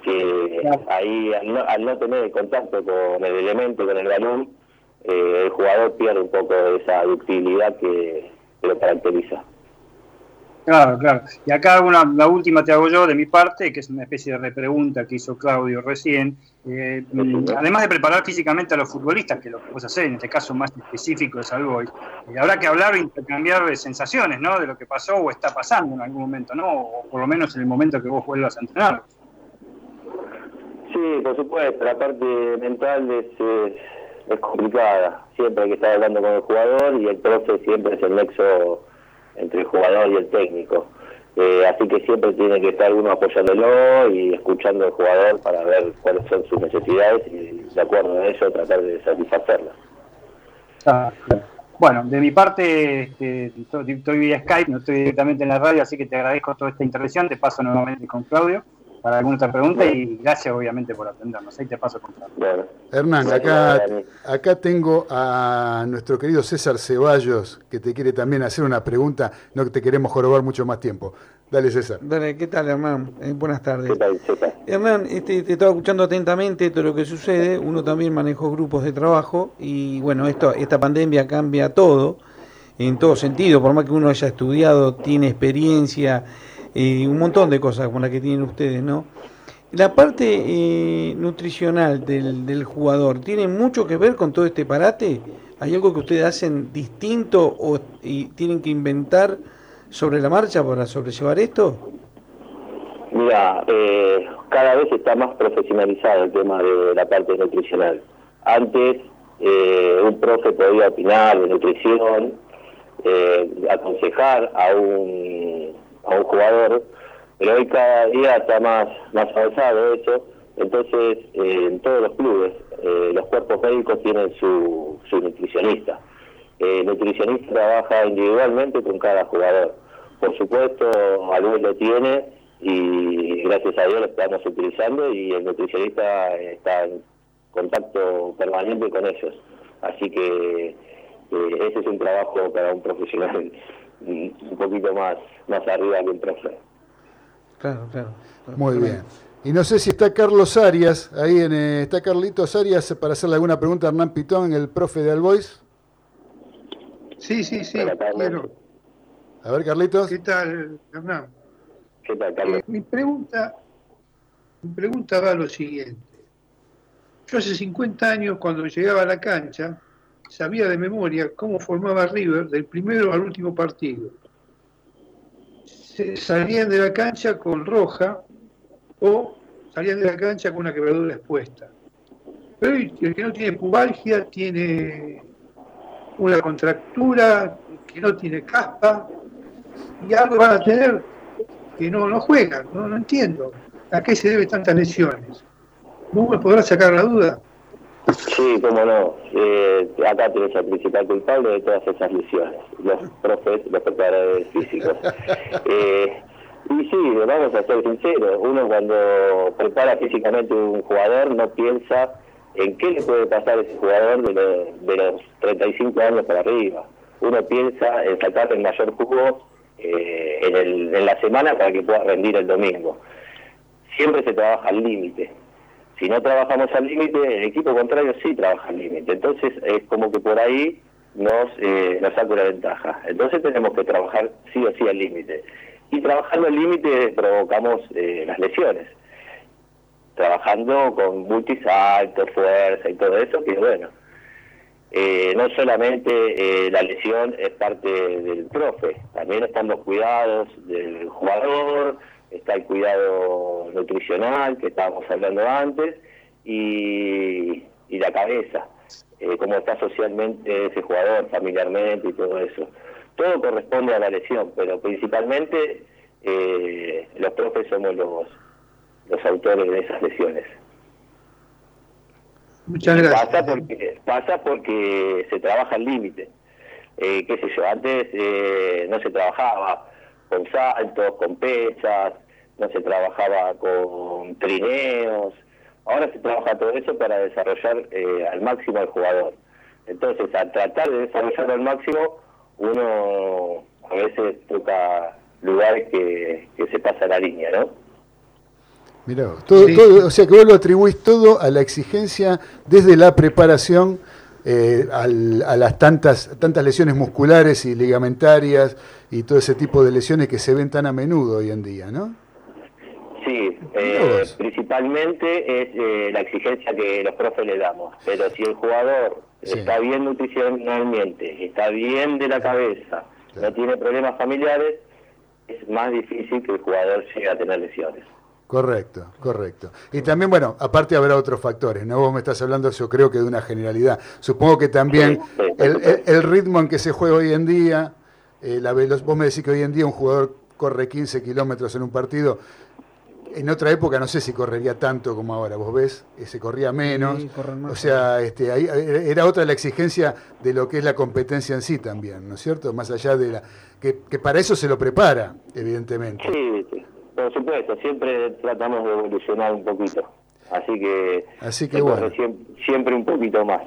Que ahí, al no, al no tener el contacto con el elemento, con el balón, eh, el jugador pierde un poco de esa ductilidad que, que lo caracteriza. Claro, claro. Y acá una, la última te hago yo de mi parte, que es una especie de repregunta que hizo Claudio recién. Eh, mm, además de preparar físicamente a los futbolistas, que lo que vos hacés, en este caso más específico es algo, y habrá que hablar o intercambiar sensaciones, ¿no? De lo que pasó o está pasando en algún momento, ¿no? O por lo menos en el momento que vos vuelvas a entrenar. Sí, por supuesto, la parte mental es, es, es complicada. Siempre hay que estar hablando con el jugador y el profe siempre es el nexo entre el jugador y el técnico. Eh, así que siempre tiene que estar uno apoyándolo y escuchando al jugador para ver cuáles son sus necesidades y de acuerdo a ello tratar de satisfacerlas. Ah. Bueno, de mi parte, este, estoy estoy vía Skype, no estoy directamente en la radio, así que te agradezco toda esta intervención. Te paso nuevamente con Claudio para alguna otra pregunta y gracias, obviamente, por atendernos. Ahí te paso con. Bueno, Hernán, acá, acá tengo a nuestro querido César Ceballos, que te quiere también hacer una pregunta. No te queremos jorobar mucho más tiempo. Dale, César. Dale, ¿qué tal, Hernán? Eh, buenas tardes. ¿qué tal, Zeta? Hernán, este, te estaba escuchando atentamente todo lo que sucede. Uno también manejó grupos de trabajo y bueno, esto, esta pandemia cambia todo. en todo sentido, por más que uno haya estudiado, tiene experiencia, eh, un montón de cosas como las que tienen ustedes, ¿no? La parte eh, nutricional del, del jugador, ¿tiene mucho que ver con todo este parate? ¿Hay algo que ustedes hacen distinto o y tienen que inventar sobre la marcha para sobrellevar esto? Mira, eh, cada vez está más profesionalizado el tema de la parte nutricional. Antes eh, un profe podía opinar de nutrición, eh, aconsejar a un, a un jugador, pero hoy cada día está más, más avanzado eso, entonces eh, en todos los clubes eh, los cuerpos médicos tienen su, su nutricionista. El nutricionista trabaja individualmente con cada jugador. Por supuesto, Alud lo tiene y gracias a Dios lo estamos utilizando y el nutricionista está en contacto permanente con ellos. Así que eh, ese es un trabajo para un profesional mm, un poquito más, más arriba que un profe. Claro, claro. Muy bien. Y no sé si está Carlos Arias, ahí en, eh, está Carlitos Arias para hacerle alguna pregunta a Hernán Pitón, el profe de Albois. Sí, sí, sí, Hola, Carlos. quiero. A ver, Carlitos. ¿Qué tal, Hernán? ¿Qué tal, Carlos? Eh, mi pregunta, mi pregunta va a lo siguiente. Yo hace 50 años, cuando llegaba a la cancha, sabía de memoria cómo formaba River del primero al último partido. Se- salían de la cancha con roja o salían de la cancha con una quebradura expuesta. Pero el que no tiene pubalgia tiene una contractura, que no tiene caspa, y algo van a tener que no, no juegan, no, no entiendo. ¿A qué se debe tantas lesiones? ¿Vos me podrás sacar la duda? Sí, cómo no. Eh, acá tenés al principal culpable de todas esas lesiones, los profes, los preparadores físicos. [laughs] Eh, y sí, vamos a ser sinceros, uno cuando prepara físicamente un jugador no piensa en qué le puede pasar a ese jugador de, lo- de los 35 años para arriba. Uno piensa en sacar el mayor jugo eh, en, el- en la semana para que pueda rendir el domingo. Siempre se trabaja al límite. Si no trabajamos al límite, el equipo contrario sí trabaja al límite. Entonces es como que por ahí nos, eh, nos saca una ventaja. Entonces tenemos que trabajar sí o sí al límite. Y trabajando al límite provocamos eh, las lesiones. Trabajando con multisalto, fuerza y todo eso, que bueno, eh, no solamente eh, la lesión es parte del profe, también están los cuidados del jugador, está el cuidado nutricional que estábamos hablando antes y, y la cabeza, eh, cómo está socialmente ese jugador, familiarmente y todo eso. Todo corresponde a la lesión, pero principalmente eh, los profes somos los, los autores de esas lesiones. Muchas gracias. Pasa porque, pasa porque se trabaja al límite. Eh, qué sé yo, antes eh, no se trabajaba con saltos, con pesas, no se trabajaba con trineos. Ahora se trabaja todo eso para desarrollar eh, al máximo al jugador. Entonces, al tratar de desarrollarlo al máximo, uno a veces toca lugares que, que se pasa la línea, ¿no? Mirá, vos, todo, Sí. todo- o sea que vos lo atribuís todo a la exigencia desde la preparación eh, al- a las tantas, tantas lesiones musculares y ligamentarias y todo ese tipo de lesiones que se ven tan a menudo hoy en día, ¿no? Eh, principalmente es eh, la exigencia que los profes le damos. Pero si el jugador Sí. está bien nutricionalmente, está bien de la cabeza, Claro. no tiene problemas familiares, es más difícil que el jugador llegue a tener lesiones. Correcto, correcto. Y también, bueno, aparte habrá otros factores, ¿no? Vos me estás hablando, yo creo que de una generalidad. Supongo que también Sí, sí, por el, el- el ritmo en que se juega hoy en día, eh, la vos me decís que hoy en día un jugador corre 15 kilómetros en un partido. En otra época no sé si correría tanto como ahora, vos ves, Eh, se corría menos. Sí, corren más. o sea, este, ahí, eh, era otra la exigencia de lo que es la competencia en sí también, ¿no es cierto? Más allá de la... que, que para eso se lo prepara, evidentemente. Sí, sí, por supuesto, siempre tratamos de evolucionar un poquito. Así que, Así que bueno. corre siem- siempre un poquito más.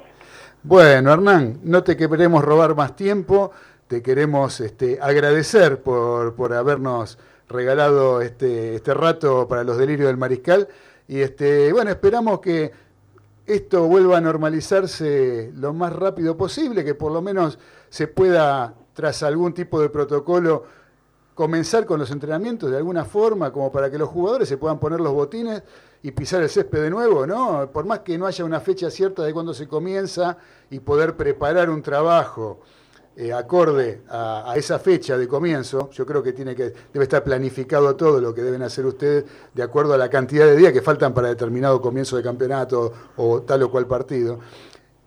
Bueno, Hernán, no te queremos robar más tiempo, te queremos este, agradecer por, por habernos regalado este, este rato para los delirios del mariscal y este, bueno, esperamos que esto vuelva a normalizarse lo más rápido posible, que por lo menos se pueda tras algún tipo de protocolo, comenzar con los entrenamientos de alguna forma, como para que los jugadores se puedan poner los botines y pisar el césped de nuevo, ¿no? Por más que no haya una fecha cierta de cuándo se comienza y poder preparar un trabajo eh, acorde a, esa fecha de comienzo, yo creo que tiene que debe estar planificado todo lo que deben hacer ustedes de acuerdo a la cantidad de días que faltan para determinado comienzo de campeonato o tal o cual partido.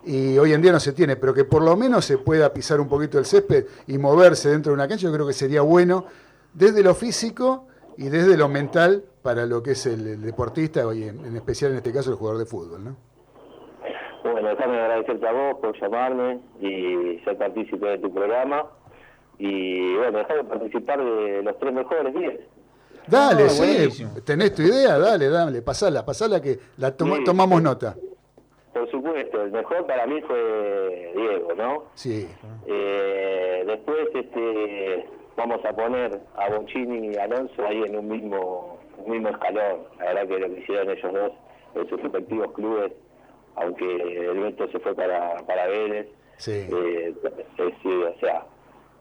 Y hoy en día no se tiene, pero que por lo menos se pueda pisar un poquito el césped y moverse dentro de una cancha, yo creo que sería bueno desde lo físico y desde lo mental para lo que es el, deportista y en, especial en este caso el jugador de fútbol. Bueno, déjame agradecerte a vos por llamarme y ser partícipe de tu programa. Y bueno, déjame participar de los tres mejores 10. Dale, Ah, sí, buenísimo. tenés tu idea, dale, dale, pasala, pasala que la Sí. tomamos nota. Por supuesto, el mejor para mí fue Diego, ¿no? Sí, Eh, después este, vamos a poner a Bochini y Alonso ahí en un mismo, un mismo escalón. La verdad que lo que hicieron ellos dos en sus respectivos clubes, aunque el Beto se fue para, para Vélez, sí. eh, eh, sí, o sea,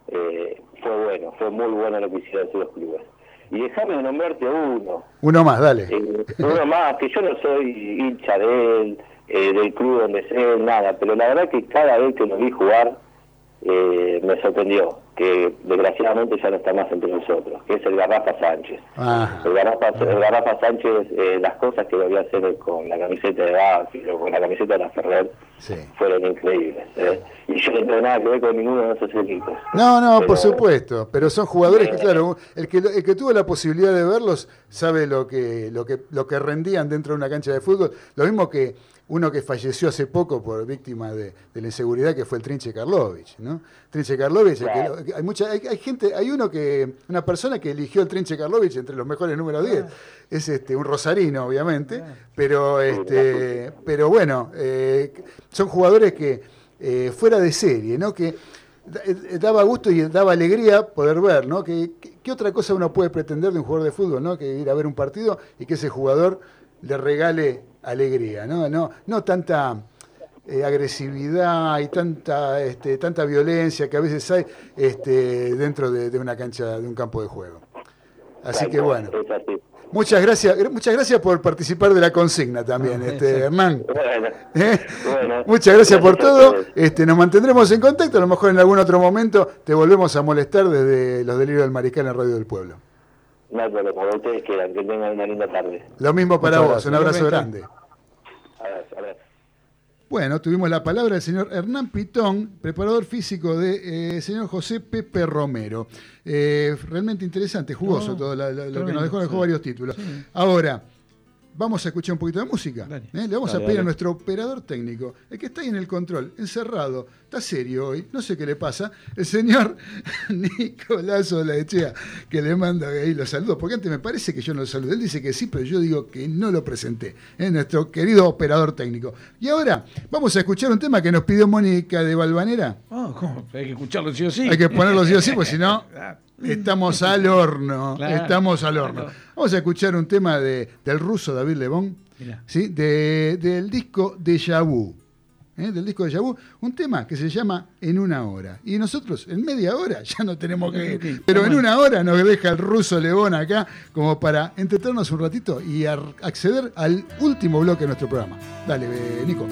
eh, fue bueno, fue muy bueno lo que hicieron esos dos clubes. Y déjame nombrarte uno, Uno más, dale. eh, uno más, que yo no soy hincha de él, eh, del club donde sé, nada, pero la verdad que cada vez que lo vi jugar eh, me sorprendió, que desgraciadamente ya no está más entre nosotros, que es el Garrafa Sánchez. Ah, El Garrafa, el Garrafa Sánchez, eh, las cosas que debía hacer con la camiseta de Banfield o con la camiseta de la Ferrer sí. fueron increíbles. ¿eh? Y yo no tengo nada que ver con ninguno de esos equipos. No, no, Pero- por supuesto, pero son jugadores que, claro, el que, el que tuvo la posibilidad de verlos sabe lo que, lo que, lo que rendían dentro de una cancha de fútbol. Lo mismo que uno que falleció hace poco por víctima de, de la inseguridad, que fue el Trinche Karlovich, ¿no? Trinche Karlovich, que hay mucha, hay, hay gente, hay uno que, una persona que eligió el Trinche Karlovich entre los mejores números 10. Es este, un rosarino, obviamente, pero este, pero bueno, eh, son jugadores que eh, fuera de serie, ¿no? Que eh, daba gusto y daba alegría poder ver, ¿no? Que- ¿Qué otra cosa uno puede pretender de un jugador de fútbol, ¿no? Que ir a ver un partido y que ese jugador le regale alegría, ¿no? No, no tanta eh, agresividad y tanta, este, tanta violencia que a veces hay este, dentro de, de una cancha, de un campo de juego. Así que bueno, muchas gracias, gra- muchas gracias por participar de la consigna también, este, Hernán. Bueno, ¿Eh? bueno. Muchas gracias por todo. Este, nos mantendremos en contacto. A lo mejor en algún otro momento te volvemos a molestar desde los delirios del Mariscal en Radio del Pueblo. No hay problema, como ustedes quieran, que tengan una linda tarde. Lo mismo para Muchas vos. Un abrazo grande. A ver, a ver. Bueno, tuvimos la palabra del señor Hernán Pitón, preparador físico del de, señor José Pepe Romero. Eh, realmente interesante, jugoso No, todo la- la- lo que nos dejó, nos dejó sí. varios títulos. Sí. Ahora, vamos a escuchar un poquito de música. ¿eh? Le vamos Dale, a pedir a nuestro operador técnico, el que está ahí en el control, encerrado, está serio hoy, no sé qué le pasa, el señor [laughs] Nicolás Olaechea, que le manda ahí los saludos, porque antes me parece que yo no lo saludé. Él dice que sí, pero yo digo que no lo presenté. Es nuestro querido operador técnico. Y ahora vamos a escuchar un tema que nos pidió Mónica de Valvanera. Ah, ¿cómo? Hay que escucharlo sí o sí. Hay que ponerlo sí o sí, porque si no. [laughs] estamos al horno. [laughs] Claro, estamos al horno. claro. Vamos a escuchar un tema de, del ruso David Lebón. ¿sí? de, del disco de Vu. ¿eh? Del disco de Vu, un tema que se llama En una hora. Y nosotros en media hora [laughs] ya no tenemos que ir. Pero en una hora nos deja el ruso Lebón acá como para entretenernos un ratito y acceder al último bloque de nuestro programa. Dale, Nico.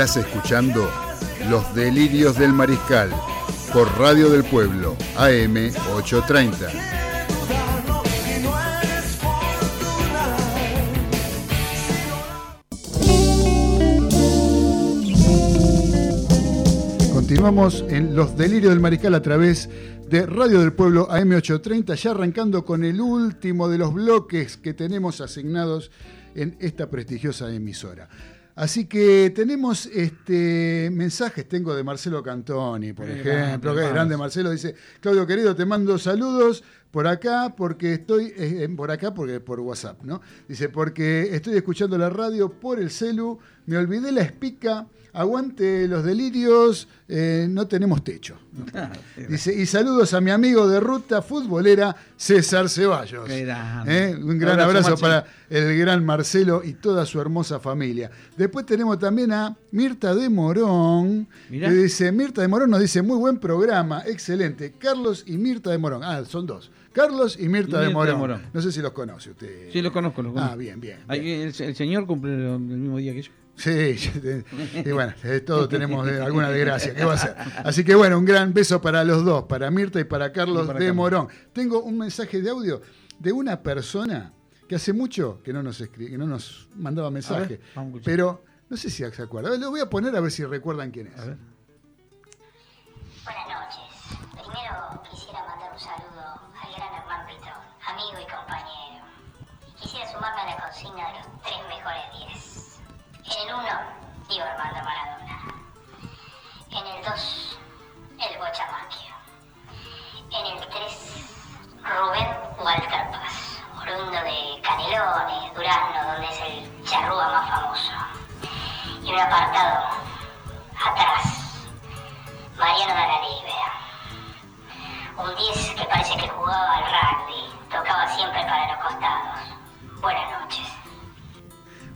Estás escuchando Los Delirios del Mariscal por Radio del Pueblo, AM 830. Continuamos en Los Delirios del Mariscal a través de Radio del Pueblo AM830, ya arrancando con el último de los bloques que tenemos asignados en esta prestigiosa emisora. Así que tenemos este mensajes, tengo de Marcelo Cantoni, por ejemplo, que es grande Marcelo, dice, Claudio querido, te mando saludos por acá porque estoy, eh, por acá porque por WhatsApp, ¿no? Dice, porque estoy escuchando la radio por el celu, me olvidé la espica, aguante los delirios, eh, no tenemos techo. [laughs] Dice, y saludos a mi amigo de ruta futbolera, César Ceballos. ¿Eh? Un gran Abrazo, para el gran Marcelo y toda su hermosa familia. Después tenemos también a Mirta de Morón, Mirá. que dice, Mirta de Morón nos dice, muy buen programa, excelente. Carlos y Mirta de Morón. Ah, son dos. Carlos y Mirta, Y de, Morón. No sé si los conoce usted. Sí, lo conozco, lo conozco. Ah, bien, bien. El, el señor cumple el, mismo día que yo. Sí, [laughs] y bueno, eh, todos tenemos eh, alguna desgracia, ¿qué va a ser? Así que bueno, un gran beso para los dos, para Mirta y para Carlos Y para de Carlos. Morón. Tengo un mensaje de audio de una persona que hace mucho que no nos, escri- que no nos mandaba mensaje, a pero no sé si se acuerda. A ver, Lo voy a poner a ver si recuerdan quién es. Buenas la los tres mejores diez. En el uno, Diego Armando Maradona. En el dos, el Bocha Macchio. En el tres, Rubén Walter Paz, oriundo de Canelones, Durazno, donde es el charrúa más famoso. Y un apartado atrás, Mariano de la Libera. Un 10 que parece que jugaba al rugby, tocaba siempre para los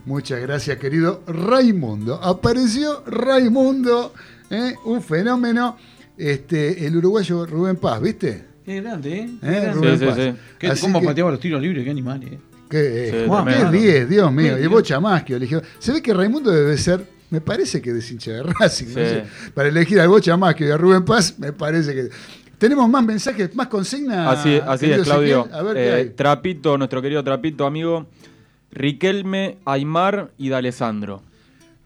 Muchas gracias, querido Raimundo. Apareció Raimundo, ¿eh? un fenómeno. Este, el uruguayo Rubén Paz, ¿viste? Qué grande, ¿eh? Qué ¿Eh? grande. Rubén Sí, Paz. sí. Qué- ¿Cómo que- pateaba los tiros libres? Qué animal, ¿eh? Qué, Sí, eh, Juan, qué 10, Dios mío. Qué Y. Bocha más que eligió. Se ve que Raimundo debe ser, me parece que es hincha de Racing. no Sí. sé. Para elegir al Bocha más que a Rubén Paz, me parece que. Tenemos más mensajes, más consignas. Así, así es, Claudio. A ver Eh, qué. Trapito, nuestro querido Trapito, amigo. Riquelme, Aymar y D'Alessandro.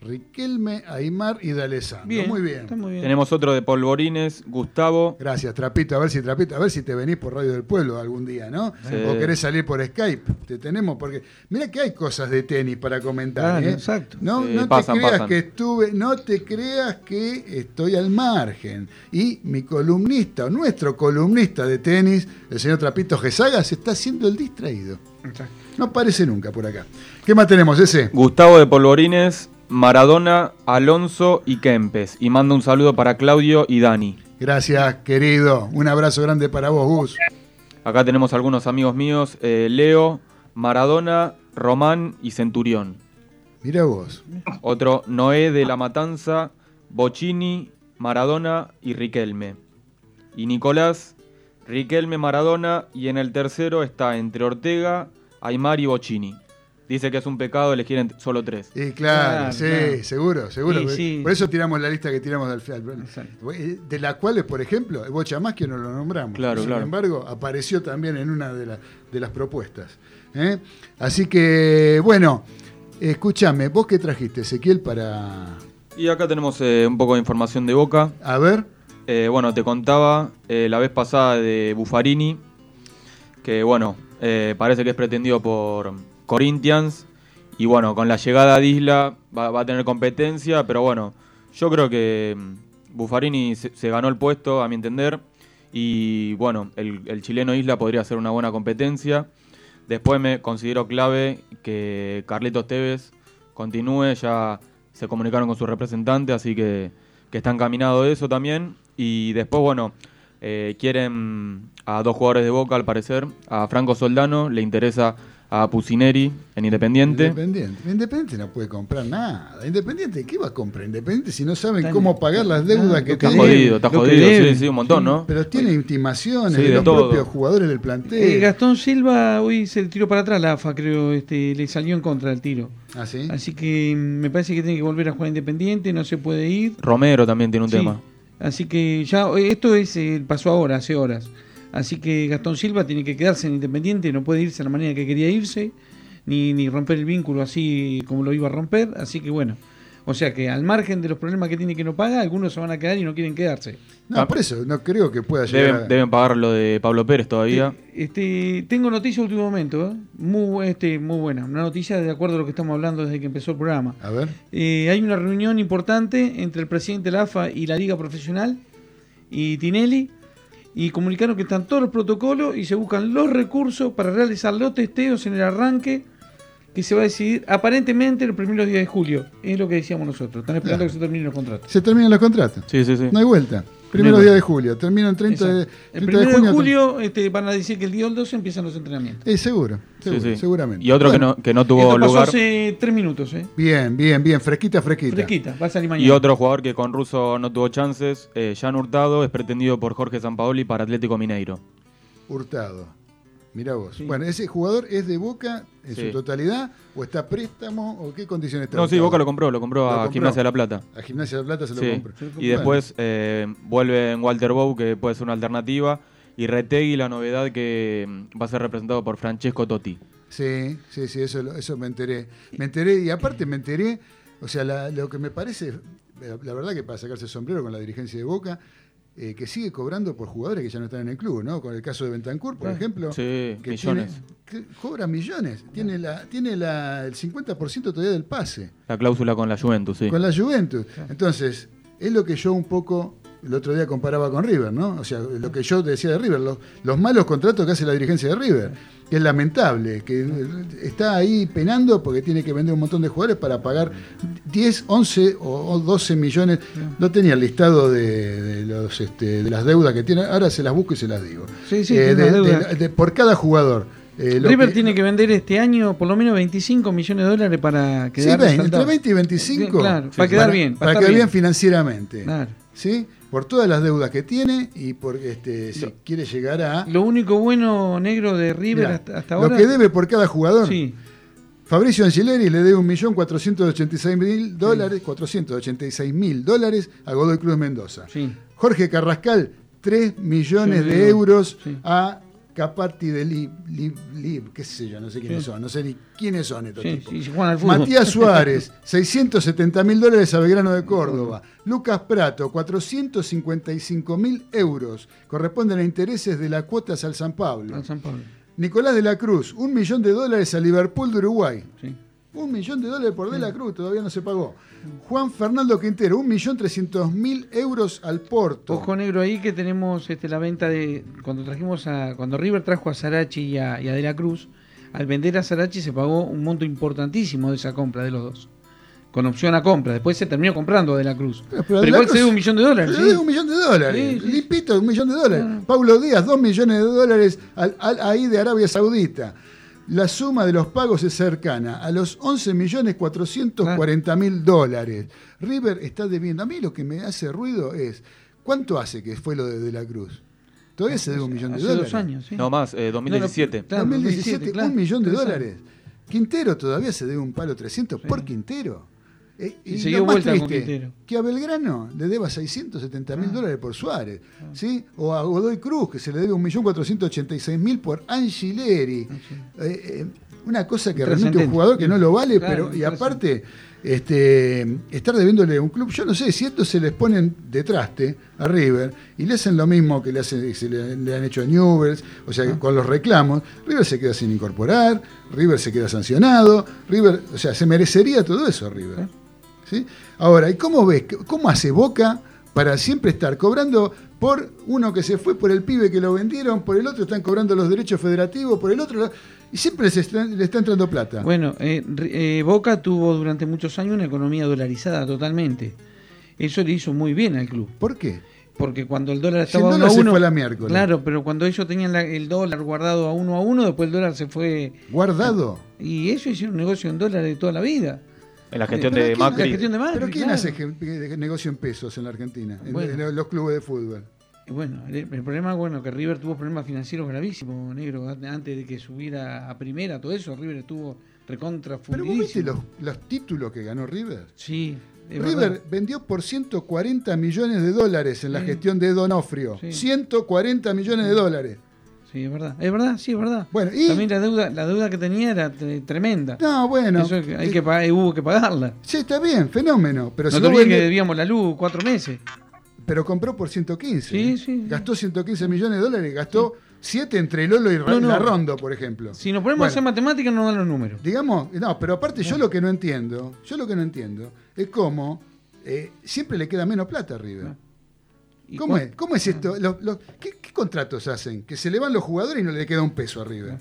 Riquelme, Aymar y D'Alessandro. Bien, Muy bien. Está muy bien. Tenemos otro de Polvorines, Gustavo. Gracias, Trapito. A ver si Trapito, a ver si te venís por Radio del Pueblo algún día, ¿no? Sí. O querés salir por Skype. Te tenemos, porque mira que hay cosas de tenis para comentar. Claro, ¿eh? exacto. No, Sí, no pasan, te creas pasan. que estuve, no te creas que estoy al margen. Y mi columnista, o nuestro columnista de tenis, el señor Trapito Gesaga, se está haciendo el distraído. Exacto. No aparece nunca por acá. ¿Qué más tenemos ese? Gustavo de Polvorines, Maradona, Alonso y Kempes. Y manda un saludo para Claudio y Dani. Gracias, querido. Un abrazo grande para vos, Gus. Acá tenemos algunos amigos míos, eh, Leo, Maradona, Román y Centurión. Mira vos. Otro, Noé de la Matanza, Bocini, Maradona y Riquelme. Y Nicolás, Riquelme, Maradona y en el tercero está entre Ortega, Aymar y Bocini. Dice que es un pecado elegir solo tres. Y claro, Claro, sí, claro. seguro, seguro. Sí, Por- sí. Por eso tiramos la lista que tiramos al final. De la cual, por ejemplo, Bocha más que no lo nombramos. Claro, Sin claro. embargo, apareció también en una de, la- de las propuestas. ¿eh? Así que, bueno, escúchame, ¿vos qué trajiste, Ezequiel, para. Y acá tenemos eh, un poco de información de Boca. A ver. Eh, bueno, te contaba eh, la vez pasada de Buffarini, que bueno, eh, parece que es pretendido por Corinthians Y bueno, con la llegada de Isla va, a tener competencia, pero bueno, yo creo que mm, Buffarini se, ganó el puesto, a mi entender. Y bueno, el, el chileno Isla podría ser una buena competencia. Después me considero clave que Carlitos Tevez continúe, ya se comunicaron con su representante, así que, que está encaminado eso también. Y después, bueno, eh, quieren a dos jugadores de Boca, al parecer. A Franco Soldano le interesa a Pusineri en Independiente. Independiente. Independiente no puede comprar nada. Independiente, ¿qué va a comprar Independiente si no saben Está- cómo pagar las deudas que Está tiene? jodido, está jodido, sí, sí, un montón, ¿no? Pero tiene intimaciones Sí, de, de los todo. propios jugadores del plantel. Eh, Gastón Silva hoy se le tiró para atrás la AFA, creo, este, le salió en contra del tiro. ¿Ah, sí? Así que mm, me parece que tiene que volver a jugar independiente, no se puede ir. Romero también tiene un Sí. tema. Así que ya, esto es eh, pasó ahora, hace horas. Así que Gastón Silva tiene que quedarse en Independiente, no puede irse de la manera que quería irse, ni, ni romper el vínculo así como lo iba a romper. Así que bueno, o sea que al margen de los problemas que tiene que no paga, algunos se van a quedar y no quieren quedarse. No, por eso, no creo que pueda llegar. Deben, deben pagar lo de Pablo Pérez todavía. Este, tengo noticia de último momento, ¿eh? muy, este, muy buena. Una noticia de acuerdo a lo que estamos hablando desde que empezó el programa. A ver. Eh, hay una reunión importante entre el presidente de la AFA y la Liga Profesional y Tinelli y comunicaron que están todos los protocolos y se buscan los recursos para realizar los testeos en el arranque que se va a decidir aparentemente los primeros días de julio. Es lo que decíamos nosotros. Están esperando Claro. que se terminen los contratos. Se terminan los contratos. Sí, sí, sí. No hay vuelta. Primero No hay día vuelta. de julio. Terminan 30 de, 30 El primero de, junio. julio este, van a decir que el día del 12 empiezan los entrenamientos. Eh, seguro, seguro, Sí, sí. seguramente. Y otro Bueno, que, no, que no tuvo Esto pasó lugar. hace tres minutos, ¿eh? Bien, bien, bien. Fresquita, fresquita. Fresquita, va a salir mañana. Y otro jugador que con Russo no tuvo chances, eh, Jan Hurtado, es pretendido por Jorge Sampaoli para Atlético Mineiro. Hurtado. Mirá vos. Bueno, ¿ese jugador es de Boca en Sí. su totalidad? ¿O está a préstamo? ¿O qué condiciones está? No, sí? Boca lo compró, lo compró Lo a compró. Gimnasia de la Plata. A Gimnasia de la Plata se lo Sí. compró. Y después eh, vuelve en Walter Bow, que puede ser una alternativa. Y Retegui, la novedad que mm, va a ser representado por Francesco Totti. Sí, sí, sí, eso, eso me enteré. Me enteré y aparte me enteré, o sea, la- lo que me parece, la, la verdad que para sacarse el sombrero con la dirigencia de Boca, eh, que sigue cobrando por jugadores que ya no están en el club, ¿no? Con el caso de Bentancur, por ejemplo. sí, que millones. tiene- que cobra millones. Tiene, la, tiene la, el 50% todavía del pase La cláusula con la Juventus, sí. con la Juventus. Entonces, es lo que yo un poco el otro día comparaba con River, ¿no? O sea, lo que yo decía de River, los, los malos contratos que hace la dirigencia de River, que es lamentable, que está ahí penando porque tiene que vender un montón de jugadores para pagar 10, 11 o o 12 millones. No tenía el listado de, de los, este, de las deudas que tiene, ahora se las busco y se las digo. Sí, sí, Eh, de- por cada jugador. Eh, River que- tiene que vender este año por lo menos 25 millones de dólares para Sí, quedar 20, entre resaltado. 20 y 25. Claro, para quedar bien. Para, quedar bien financieramente. Claro. ¿Sí? Por todas las deudas que tiene y porque este, si quiere llegar a. Lo único bueno negro de River Mirá, hasta, hasta lo ahora. que debe por cada jugador. Sí. Fabricio Angeleri le debe 1.486.000 dólares, 486.000 dólares a Godoy Cruz Mendoza. Sí. Jorge Carrascal, 3 millones Sí, de sí. euros Sí. a Capati de Lib, Lib, Lib, qué sé yo, no sé quiénes Sí. son, no sé ni quiénes son estos Sí, tipos. sí. Matías Suárez, [laughs] 670 mil dólares a Belgrano de Córdoba. Lucas Prato, 455 mil euros. Corresponden a intereses de las cuotas al San Pablo. Al San Pablo. Nicolás de la Cruz, un millón de dólares a Liverpool de Uruguay. Sí. Un millón de dólares por De la Cruz, todavía no se pagó. Juan Fernando Quintero, un millón trescientos mil euros al Porto. Ojo negro ahí que tenemos este, la venta de. Cuando trajimos a. Cuando River trajo a Sarachi y a, y a De la Cruz, al vender a Sarachi se pagó un monto importantísimo de esa compra de los dos. Con opción a compra. Después se terminó comprando a De la Cruz. Pero Pero, igual Cruz- se dio un millón de dólares. Se ¿sí? dio un millón de dólares. Sí, sí. Limpito, un millón de dólares. Ah. Paulo Díaz, dos millones de dólares al, al ahí de Arabia Saudita. La suma de los pagos es cercana a los 11 millones 440 mil dólares. River está debiendo. A mí lo que me hace ruido es, ¿cuánto hace que fue lo de De la Cruz? Todavía se debe un millón de Hace dólares. dos años, sí. No más, eh, 2017. Claro, 2017, 2017, claro. un millón de dólares. Quintero todavía se debe un palo 300 por Quintero. Eh, Y y se dio vuelta con triste, Quintero. que a Belgrano le deba 670 mil dólares por Suárez, ¿sí? O a Godoy Cruz, que se le debe 1.486.000 por Angileri. Eh, eh, una cosa que realmente un jugador que no lo vale, Claro, pero y aparte este, estar debiéndole a un club, yo no sé, si estos se les ponen de traste a River y le hacen lo mismo que le, hacen, se le, le han hecho a Newells, o sea, Ah. con los reclamos, River se queda sin incorporar, River se queda sancionado, River, o sea, se merecería todo eso River. ¿Sí? Ahora, ¿y cómo ves? ¿Cómo hace Boca para siempre estar cobrando por uno que se fue, por el pibe que lo vendieron, por el otro están cobrando los derechos federativos, por el otro... Y siempre les está- le está entrando plata. Bueno, eh, eh, Boca tuvo durante muchos años una economía dolarizada totalmente. Eso le hizo muy bien al club. ¿Por qué? Porque cuando el dólar Si el estaba a uno dólar a se uno, fue a la miércoles. claro, pero cuando ellos tenían la- el dólar guardado a uno a uno, después el dólar se fue ¿Guardado? y ellos hicieron un negocio en dólares de toda la vida. En la gestión Pero de ¿quién- Macri. La gestión de Macri, ¿Pero quién claro. hace negocio en pesos en la Argentina? En, Bueno. en los clubes de fútbol. Bueno, el, problema, bueno, que River tuvo problemas financieros gravísimos, negro, an- antes de que subiera a primera, todo eso, River estuvo recontra Pero vos viste los, los títulos que ganó River. Sí, River verdad. vendió por 140 millones de dólares en la Sí. gestión de Donofrio. Sí. 140 millones de dólares. Sí, es verdad, es verdad, sí, es verdad. Bueno, y- También la deuda, la deuda que tenía era tre- tremenda. No, bueno. Eso hay que pagar, hubo que pagarla. Sí, está bien, fenómeno. Pero, no si que debíamos la luz cuatro meses. pero compró por 115. Sí, ¿eh? sí. Gastó 115 millones de dólares, gastó 7 entre Lolo y No, no. La Rondo, por ejemplo. Si nos ponemos Bueno. a hacer matemáticas, no dan los números. Digamos, no, pero aparte yo lo que no entiendo, yo lo que no entiendo es cómo eh, siempre le queda menos plata a River. ¿Y ¿Cómo es? ¿Cómo es esto? Los- los- ¿qué, qué contratos hacen? Que se le van los jugadores y no le queda un peso a River.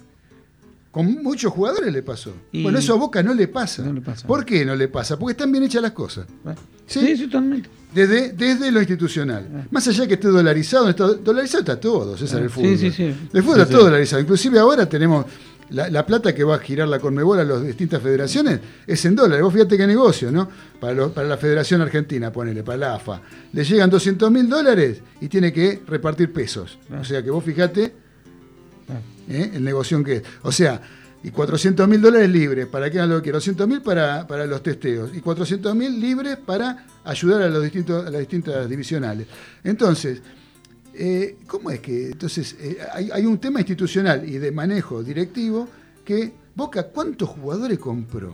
Con muchos jugadores le pasó. Y- Bueno, eso a Boca no le pasa. No le pasa. ¿Por qué no le pasa? Porque están bien hechas las cosas. Bueno. ¿Sí? Sí, sí, totalmente. Desde, desde lo institucional. Más allá que esté dolarizado, está, dolarizado está todo, César, el Sí, fútbol. sí, sí. El fútbol Sí, está sí. todo dolarizado. Inclusive ahora tenemos la, la plata que va a girar la Conmebol a las distintas federaciones, es en dólares. Vos fíjate qué negocio, ¿no? Para, la Federación Argentina, ponele, para la AFA. Le llegan 200 mil dólares y tiene que repartir pesos. O sea que vos fíjate ¿eh? el negocio que es. O sea, y 400 mil dólares libres, ¿para qué lo que 200 mil para, para los testeos y 400 mil libres para ayudar a, los distintos, a las distintas divisionales. Entonces, eh, ¿cómo es que entonces eh, hay, hay un tema institucional y de manejo directivo que Boca, ¿cuántos jugadores compró?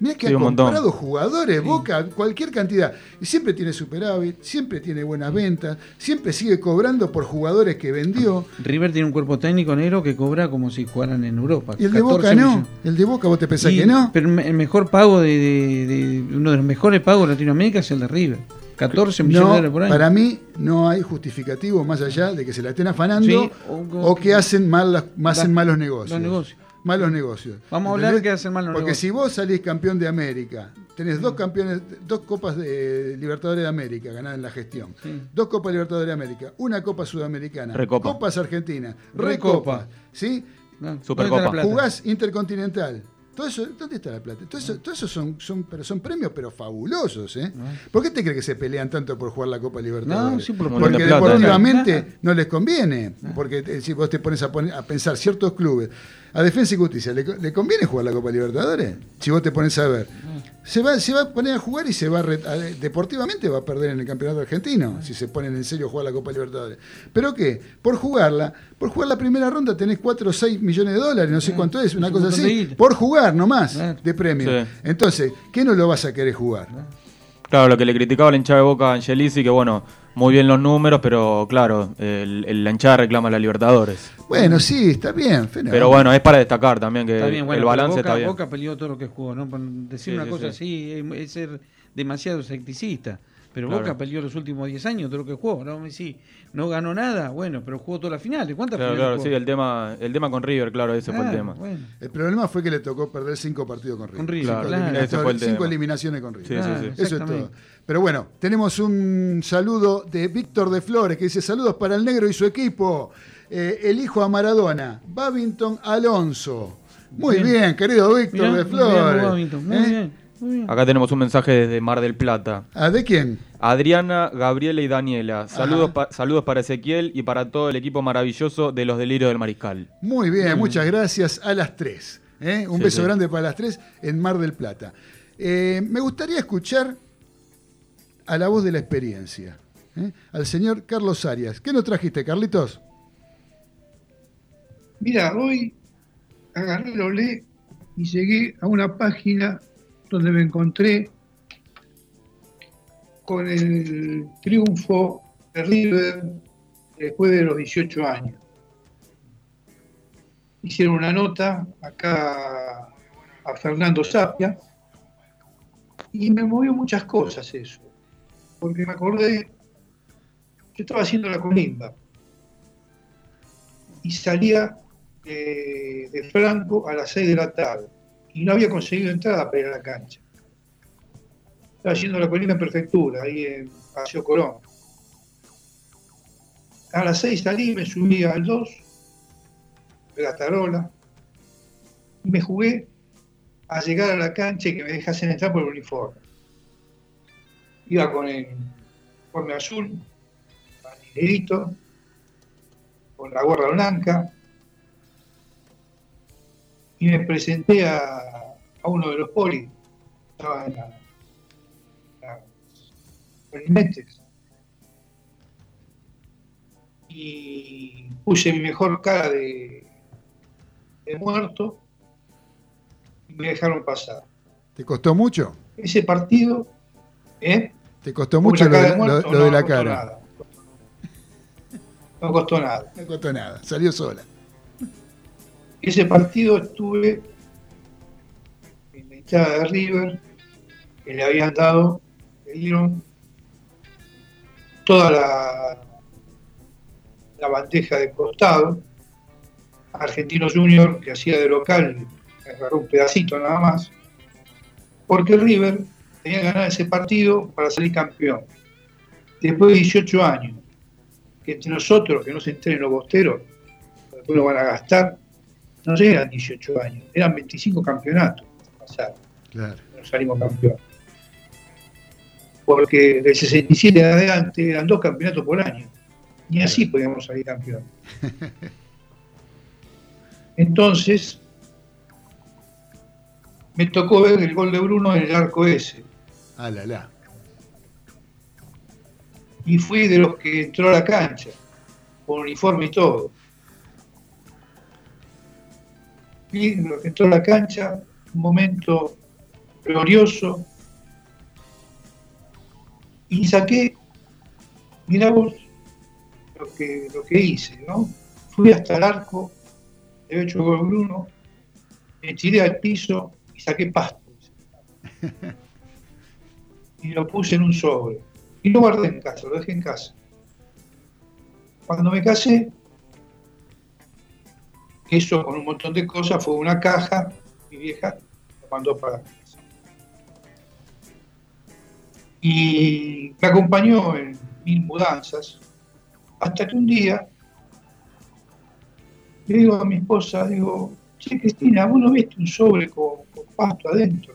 Mira que Sí, ha montón. comprado jugadores, Boca, cualquier cantidad. Y siempre tiene superávit, siempre tiene buenas ventas, siempre sigue cobrando por jugadores que vendió. River tiene un cuerpo técnico negro que cobra como si jugaran en Europa. Y el de 14 Boca no. millones. El de Boca, ¿vos te pensás Y- que no? Pero el mejor pago de, de- de- uno de los mejores pagos de Latinoamérica es el de River. 14 millones de dólares por año. para mí no hay justificativo más allá de que se la estén afanando Sí, o, o- que hacen, mal, las- hacen malos negocios. los negocios. Malos negocios. Vamos a hablar ¿Entendés? que hacen mal los Porque negocios. si vos salís campeón de América, tenés dos campeones, dos copas de Libertadores de América ganadas en la gestión, Sí. dos copas Libertadores de América, una copa sudamericana, Recopa. copas argentinas, Recopa. recopa, ¿sí? No, Supercopa. Jugás intercontinental. Todo eso, ¿dónde está la plata? Todo eso, todo eso son, son, pero son premios, pero fabulosos, ¿eh? ¿Por qué te crees que se pelean tanto por jugar la Copa Libertadores? No, sí, por- Un montón porque plata, deportivamente no les conviene. Porque eh, si vos te pones a, poner- a pensar ciertos clubes, a Defensa y Justicia, ¿le, co- le conviene jugar la Copa Libertadores? Si vos te pones a ver. Se va, se va a poner a jugar y se va a re- a- deportivamente va a perder en el campeonato argentino, si se ponen en serio a jugar la Copa Libertadores. ¿Pero qué? Por jugarla, por jugar la primera ronda tenés 4 o 6 millones de dólares, no sé Ah, cuánto es, una cosa así. Por jugar nomás, de premio. Entonces, ¿qué no lo vas a querer jugar? Claro, lo que le criticaba a la hinchada de Boca a Angelici, que bueno, muy bien los números, pero claro, el, el- la hinchada reclama la Libertadores. Bueno, sí, está bien. fenómeno. Pero bueno, es para destacar también que Está bien, bueno, el balance Boca, está bien. Boca peleó todo lo que jugó, ¿no? Por decir Sí, una sí, cosa sí. así es, es ser demasiado escepticista. Pero Claro. Boca peleó los últimos 10 años todo lo que jugó. No, sí, no ganó nada, bueno, pero jugó todas las finales. ¿Cuántas Claro, finales claro, jugó? sí, el tema, el tema con River, claro, ese fue el tema. bueno. El problema fue que le tocó perder cinco partidos con River. Con River, cinco, claro. eliminatorias- Ese fue el cinco tema. eliminaciones con River. Sí, sí, sí. Eso es todo. Pero bueno, tenemos un saludo de Víctor de Flores que dice saludos para el negro y su equipo. Eh, el hijo a Maradona, Babington Alonso. Muy bien, Bien. querido Víctor Mirá, de muy bien, Flores. Babington, Muy ¿Eh? bien. Acá tenemos un mensaje desde Mar del Plata. ¿Ah, ¿De quién? Adriana, Gabriela y Daniela. Saludos, pa- saludos para Ezequiel y para todo el equipo maravilloso de los delirios del Mariscal. Muy bien, muchas gracias a las tres. ¿eh? Un Sí, beso sí. grande para las tres en Mar del Plata. Eh, me gustaría escuchar a la voz de la experiencia, ¿eh? al señor Carlos Arias. ¿Qué nos trajiste, Carlitos? Mira, hoy agarré el olé y llegué a una página donde me encontré con el triunfo de River después de los 18 años. Hicieron una nota acá a Fernando Sapia y me movió muchas cosas eso, porque me acordé, yo estaba haciendo la colimba y salía eh, de Franco a las 6 de la tarde y no había conseguido entrada para ir a la cancha. Estaba haciendo la colina en prefectura, ahí en Paseo Colón. A las 6 salí, me subí al 2 de la tarola y me jugué a llegar a la cancha y que me dejasen entrar por el uniforme. Iba con el uniforme azul, negrito, con la gorra blanca, y me presenté a, a uno de los polis, estaba en la, Polimetes, y puse mi mejor cara de, de muerto y me dejaron pasar. ¿Te costó mucho? Ese partido, ¿eh? ¿Te costó mucho lo de, de muerto, lo- lo de no, la no costó cara? nada. No costó nada. No costó nada, salió sola. Ese partido estuve en la hinchada de River, que le habían dado, le toda la, la bandeja de costado. Argentino Junior, que hacía de local, agarró un pedacito nada más, porque River tenía que ganar ese partido para salir campeón. Después de 18 años, que entre nosotros, que no se enteren los bosteros, después lo van a gastar, no llegan 18 años, eran 25 campeonatos pasaron, Claro. no salimos campeón. Porque del 67 en adelante eran dos campeonatos por año, ni así podíamos salir campeón. Entonces, me tocó ver el gol de Bruno en el arco ese. Ah, la, la. y fui de los que entró a la cancha, con uniforme y todo. Entró a la cancha, un momento glorioso, y saqué, mirá vos lo que, lo que hice, ¿no? Fui hasta el arco, de hecho gol Bruno, me tiré al piso y saqué pasto. Y lo puse en un sobre. Y lo guardé en casa, lo dejé en casa. Cuando me casé, eso con un montón de cosas fue una caja, mi vieja lo mandó para casa. Y me acompañó en mil mudanzas, hasta que un día le digo a mi esposa, digo, che Cristina, vos no viste un sobre con, con pasto adentro.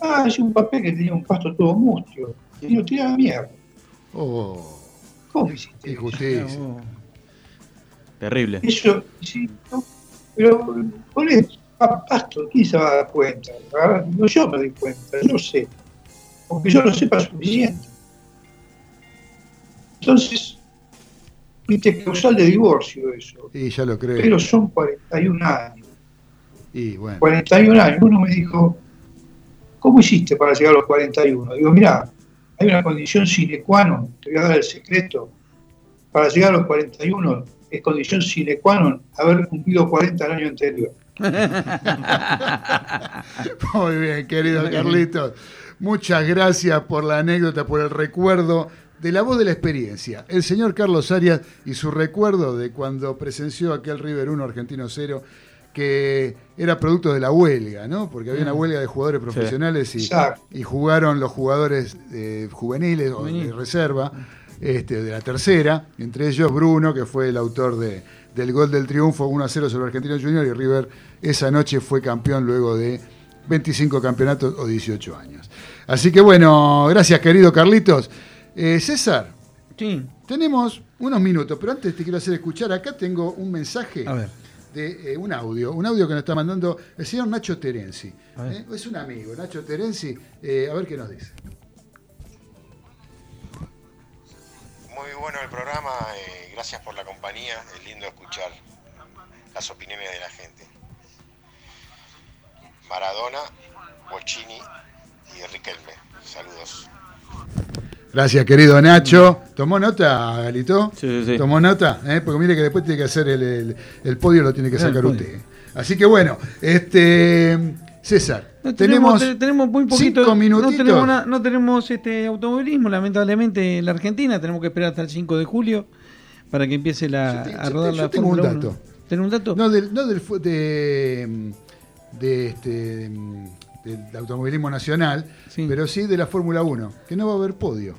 Ah, es un papel que tenía un pasto todo mustio. Y lo tiré a la mierda. Oh, ¿Cómo hiciste? qué injusticia. Terrible. Eso, sí, no, pero ponés pa- pasto, ¿quién se va a dar cuenta? Ah, No, yo me doy cuenta, yo sé. Porque yo lo sepa suficiente. Entonces, viste, causal de divorcio eso. Y ya lo creo. Pero son 41 años. Y bueno, 41 años. Uno me dijo, ¿cómo hiciste para llegar a los 41? Digo, mirá, hay una condición sine qua non, te voy a dar el secreto. Para llegar a los 41 es condición sine qua non haber cumplido 40 el año anterior. [laughs] muy bien, querido Carlitos. Muchas gracias por la anécdota, por el recuerdo de la voz de la experiencia. El señor Carlos Arias y su recuerdo de cuando presenció aquel River 1 Argentino 0 que era producto de la huelga, ¿no? Porque había una huelga de jugadores profesionales y, jugaron los jugadores eh, juveniles o de reserva este, de la tercera, entre ellos Bruno, que fue el autor de- del gol del triunfo 1 a 0 sobre Argentino Junior y River esa noche fue campeón luego de 25 campeonatos o 18 años. Así que bueno, gracias querido Carlitos. Eh, César, Sí, tenemos unos minutos, pero antes te quiero hacer escuchar, acá tengo un mensaje a ver. de eh, un audio, un audio que nos está mandando el señor Nacho Terenzi. Eh, Es un amigo, Nacho Terenzi, a ver qué nos dice. Muy bueno el programa, eh, gracias por la compañía, es lindo escuchar las opiniones de la gente. Maradona Bocini y Riquelme. Saludos. Gracias, querido Nacho. ¿Tomó nota, Galito? Sí, sí, sí. ¿Tomó nota? ¿Eh? Porque mire que después tiene que hacer el, el- el podio, lo tiene que Ah, sacar usted. Así que bueno, este César, No, tenemos, te- tenemos muy poquito. cinco No minutitos. tenemos, no tenemos este automovilismo, lamentablemente, en la Argentina. Tenemos que esperar hasta el 5 de julio para que empiece la, te- a rodar la yo tengo un Fórmula 1. dato. ¿Tenés un dato? No del, no del de, de este del automovilismo nacional, Sí. pero sí de la Fórmula 1, que no va a haber podio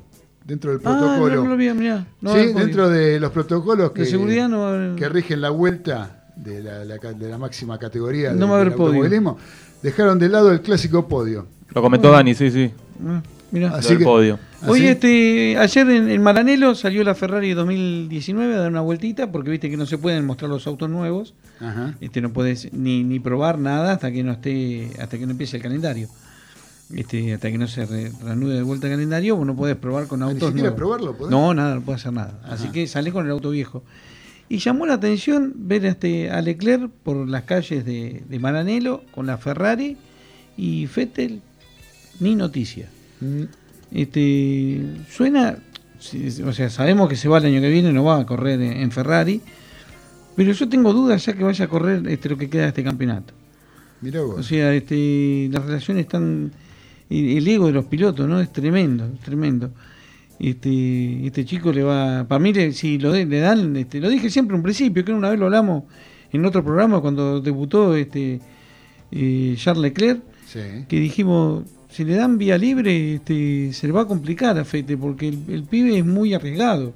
dentro del ah, no, protocolo. no lo vi, mirá. No sí, dentro de los protocolos que, De seguridad no va a haber- que rigen la vuelta de la, la de la máxima categoría No del- va a haber del podio. Dejaron de lado el clásico podio. Lo comentó Dani, sí, sí. Ah, mirá. Lo Así del que- podio. Hoy, así- este, ayer en, en Maranello salió la Ferrari 2019 a dar una vueltita, porque viste que no se pueden mostrar los autos nuevos. Ajá. Este, no puedes ni, ni probar nada hasta que no esté, hasta que no empiece el calendario. Este, hasta que no se re- reanude de vuelta el calendario, vos no podés probar con Ah, ni autos siquiera nuevos. probarlo podés. No, nada, no puedes hacer nada. Ajá. Así que salí con el auto viejo. Y llamó la atención ver este, a Leclerc por las calles de, de Maranello con la Ferrari y Fettel ni noticia. Mm, Este, suena, o sea, sabemos que se va el año que viene, no va a correr en, en Ferrari, pero yo tengo dudas ya que vaya a correr este, lo que queda de este campeonato. mirá vos. O sea, este, las relaciones están, el, el ego de los pilotos, ¿no? Es tremendo, es tremendo. Este, este chico le va, para mí, le- si lo de- le dan, este, lo dije siempre en un principio, que una vez lo hablamos en otro programa cuando debutó este eh, Charles Leclerc, Sí. que dijimos, si le dan vía libre, este, se le va a complicar a Fete, porque el, el pibe es muy arriesgado.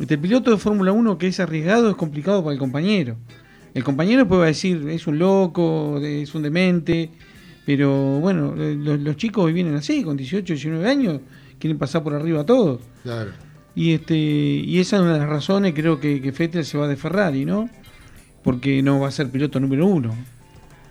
Este, el piloto de Fórmula 1 que es arriesgado es complicado para el compañero. El compañero puede decir, es un loco, es un demente, pero bueno, los, los chicos hoy vienen así, con 18, 19 años, quieren pasar por arriba a todos. Claro. Y este y esa es una de las razones, creo que, que Vettel se va de Ferrari, ¿no? Porque no va a ser piloto número uno.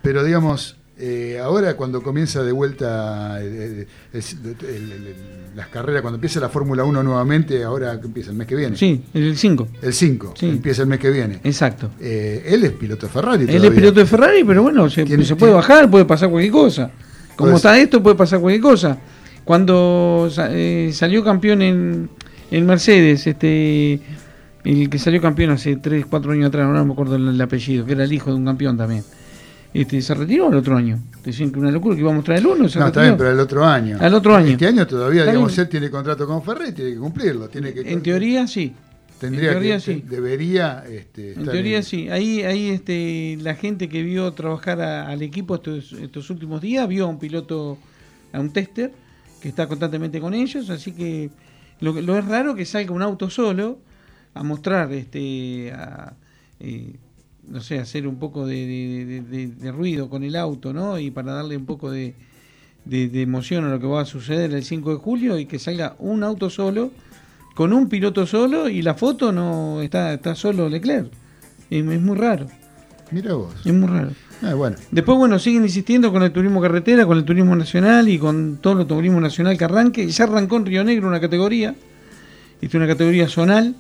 Pero digamos, eh, ahora cuando comienza de vuelta eh, el- el- el- las carreras, cuando empieza la Fórmula 1 nuevamente, ahora que empieza el mes que viene. Sí, el 5. El 5, Sí. empieza el mes que viene. Exacto. Eh, él es piloto de Ferrari. Él es piloto de Ferrari, pero bueno, se, puede bajar, puede pasar cualquier cosa. Como está esto, puede pasar cualquier cosa. Cuando eh, salió campeón en, en Mercedes, este el que salió campeón hace 3, 4 años atrás, no me acuerdo el, el apellido, que era el hijo de un campeón también. Este, se retiró el otro año. Decían que una locura que iba a mostrar el uno, se No, está retiró. bien, pero el otro año. Al otro año. Este año todavía, Está digamos, bien. él tiene contrato con Ferrari, tiene que cumplirlo. Tiene que, En teoría sí. tendría en teoría que, sí. debería este, En teoría sí. Ahí, ahí este, la gente que vio trabajar a- al equipo estos, estos últimos días vio a un piloto, a un tester, que está constantemente con ellos, así que lo, que- lo es raro que salga un auto solo a mostrar, este, a, eh, no sé, hacer un poco de, de- de- de- de ruido con el auto, ¿no? Y para darle un poco de, emoción a lo que va a suceder el 5 de julio y que salga un auto solo, con un piloto solo y la foto no está, está solo Leclerc. Es, es muy raro, Mira vos. es muy raro. Ah, Después, bueno, siguen insistiendo con el turismo carretera, con el turismo nacional y con todo el turismo nacional que arranque. Ya arrancó en Río Negro una categoría, este, una categoría zonal,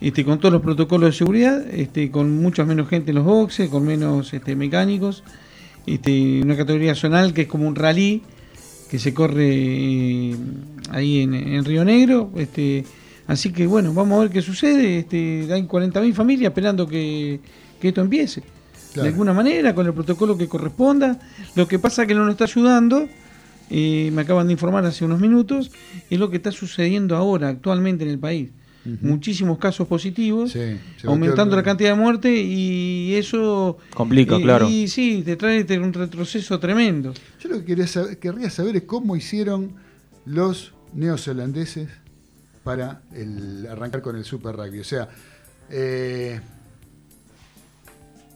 este, con todos los protocolos de seguridad, este, con mucha menos gente en los boxes, con menos este, mecánicos. Este, una categoría zonal que es como un rally que se corre eh, ahí en, Río Negro. Este, así que bueno, vamos a ver qué sucede. Este, hay 40.000 familias esperando que esto empiece. Claro. De alguna manera, con el protocolo que corresponda. Lo que pasa que no nos está ayudando, eh, me acaban de informar hace unos minutos, es lo que está sucediendo ahora, actualmente en el país. Muchísimos casos positivos, sí. aumentando la cantidad de muertes y eso... Complica, eh, claro. Y sí, te trae un retroceso tremendo. Yo lo que quería saber- querría saber es cómo hicieron los neozelandeses para el- arrancar con el Super Rugby. O sea, eh,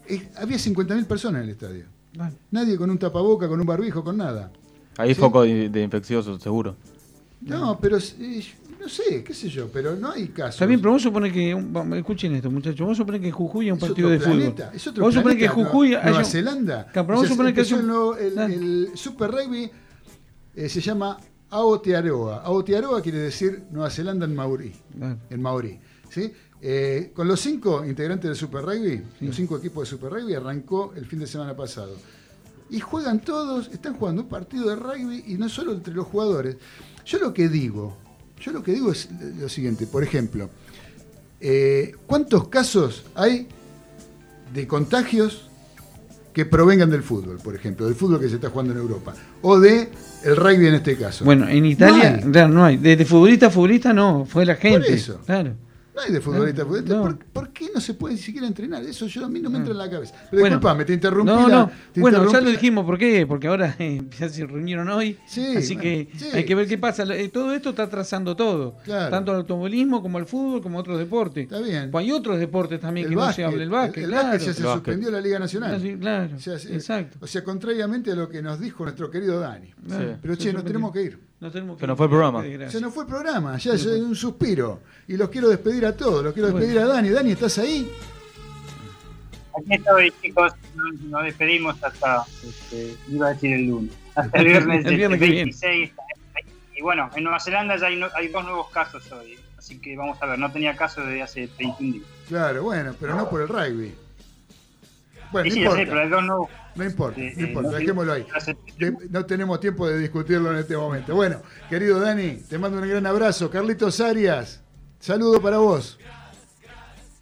eh, había 50.000 personas en el estadio. Bueno. Nadie con un tapaboca, con un barbijo, con nada. Ahí Sí. foco de, de infecciosos, seguro. No, pero eh, no sé, qué sé yo, pero no hay casos. Está bien, pero vos suponés que. un- vamos, Escuchen esto, muchachos. Vos suponés que en Jujuy hay un Es partido otro de fútbol. Es otro vos suponés que en planeta, Jujuy. Nueva, haya Nueva un- Zelanda. Claro, pero O vos sea, suponés que un- lo- el, el Super Rugby eh, se llama Aotearoa. Aotearoa quiere decir Nueva Zelanda en maorí. Claro. En maorí ¿sí? Eh, con los cinco integrantes del Super Rugby, los cinco equipos de Super Rugby, arrancó el fin de semana pasado. y juegan todos, están jugando un partido de rugby y no solo entre los jugadores. Yo lo que digo, yo lo que digo es lo siguiente, por ejemplo, eh, ¿cuántos casos hay de contagios que provengan del fútbol, por ejemplo, del fútbol que se está jugando en Europa, o de el rugby en este caso? Bueno, en Italia, No hay. claro, no hay. Desde futbolista a futbolista no, fue la gente. eso. Claro. No hay de futbolista a futbolista. No. ¿Por, por qué no se puede ni siquiera entrenar? Eso yo a mí no me entra en la cabeza. Pero Bueno. disculpame, te interrumpí. No, no. Bueno, ya lo dijimos, ¿por qué? Porque ahora eh, [laughs] ya se reunieron hoy. Sí, así bueno, que sí. hay que ver qué pasa. Eh, Todo esto está atrasando todo. Claro. Tanto el automovilismo como el fútbol, como otros deportes. Está bien. Pues hay otros deportes también El que no se habla. El básquet, el claro. básquet ya se El básquet. suspendió la Liga Nacional. Sí, claro, O sea, se- exacto. O sea, contrariamente a lo que nos dijo nuestro querido Dani. Claro, Pero che, nos tenemos que ir. Tenemos que Se nos fue el programa. Se nos fue el programa, ya es un suspiro. Y los quiero despedir a todos, los quiero despedir a Dani. Dani, ¿estás ahí? Aquí estoy, chicos. Nos, nos despedimos hasta, este, iba a decir el lunes, hasta el viernes, [laughs] El viernes que viene. 26. Y bueno, en Nueva Zelanda ya hay, no- hay dos nuevos casos hoy. Así que vamos a ver, no tenía casos desde hace 21 días. Claro, bueno, pero no por el rugby. Bueno, Sí, no sí, importa. pero hay dos nuevos. No importa, no importa, no- dejémoslo ahí. No tenemos tiempo de discutirlo en este momento. Bueno, querido Dani, te mando un gran abrazo. Carlitos Arias, saludo para vos.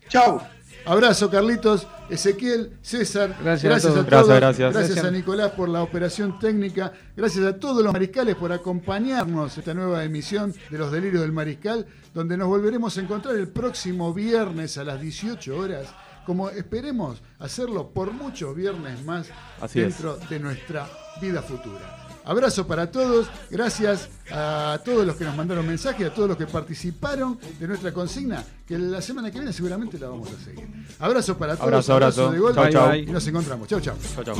Chau. Abrazo, Carlitos, Ezequiel, César. Gracias a todos. todos. Gracias, gracias. Gracias a. Nicolás por la operación técnica. Gracias a todos los mariscales por acompañarnos en esta nueva emisión de Los Delirios del Mariscal, donde nos volveremos a encontrar el próximo viernes a las 18 horas, como esperemos hacerlo por muchos viernes más Así es. dentro de nuestra vida futura. Abrazo para todos, gracias a todos los que nos mandaron mensajes, a todos los que participaron de nuestra consigna, que la semana que viene seguramente la vamos a seguir. Abrazo para todos, Abrazo, abrazo. de gol Chau, chau. y nos encontramos. Chau, chau. Chao, chao.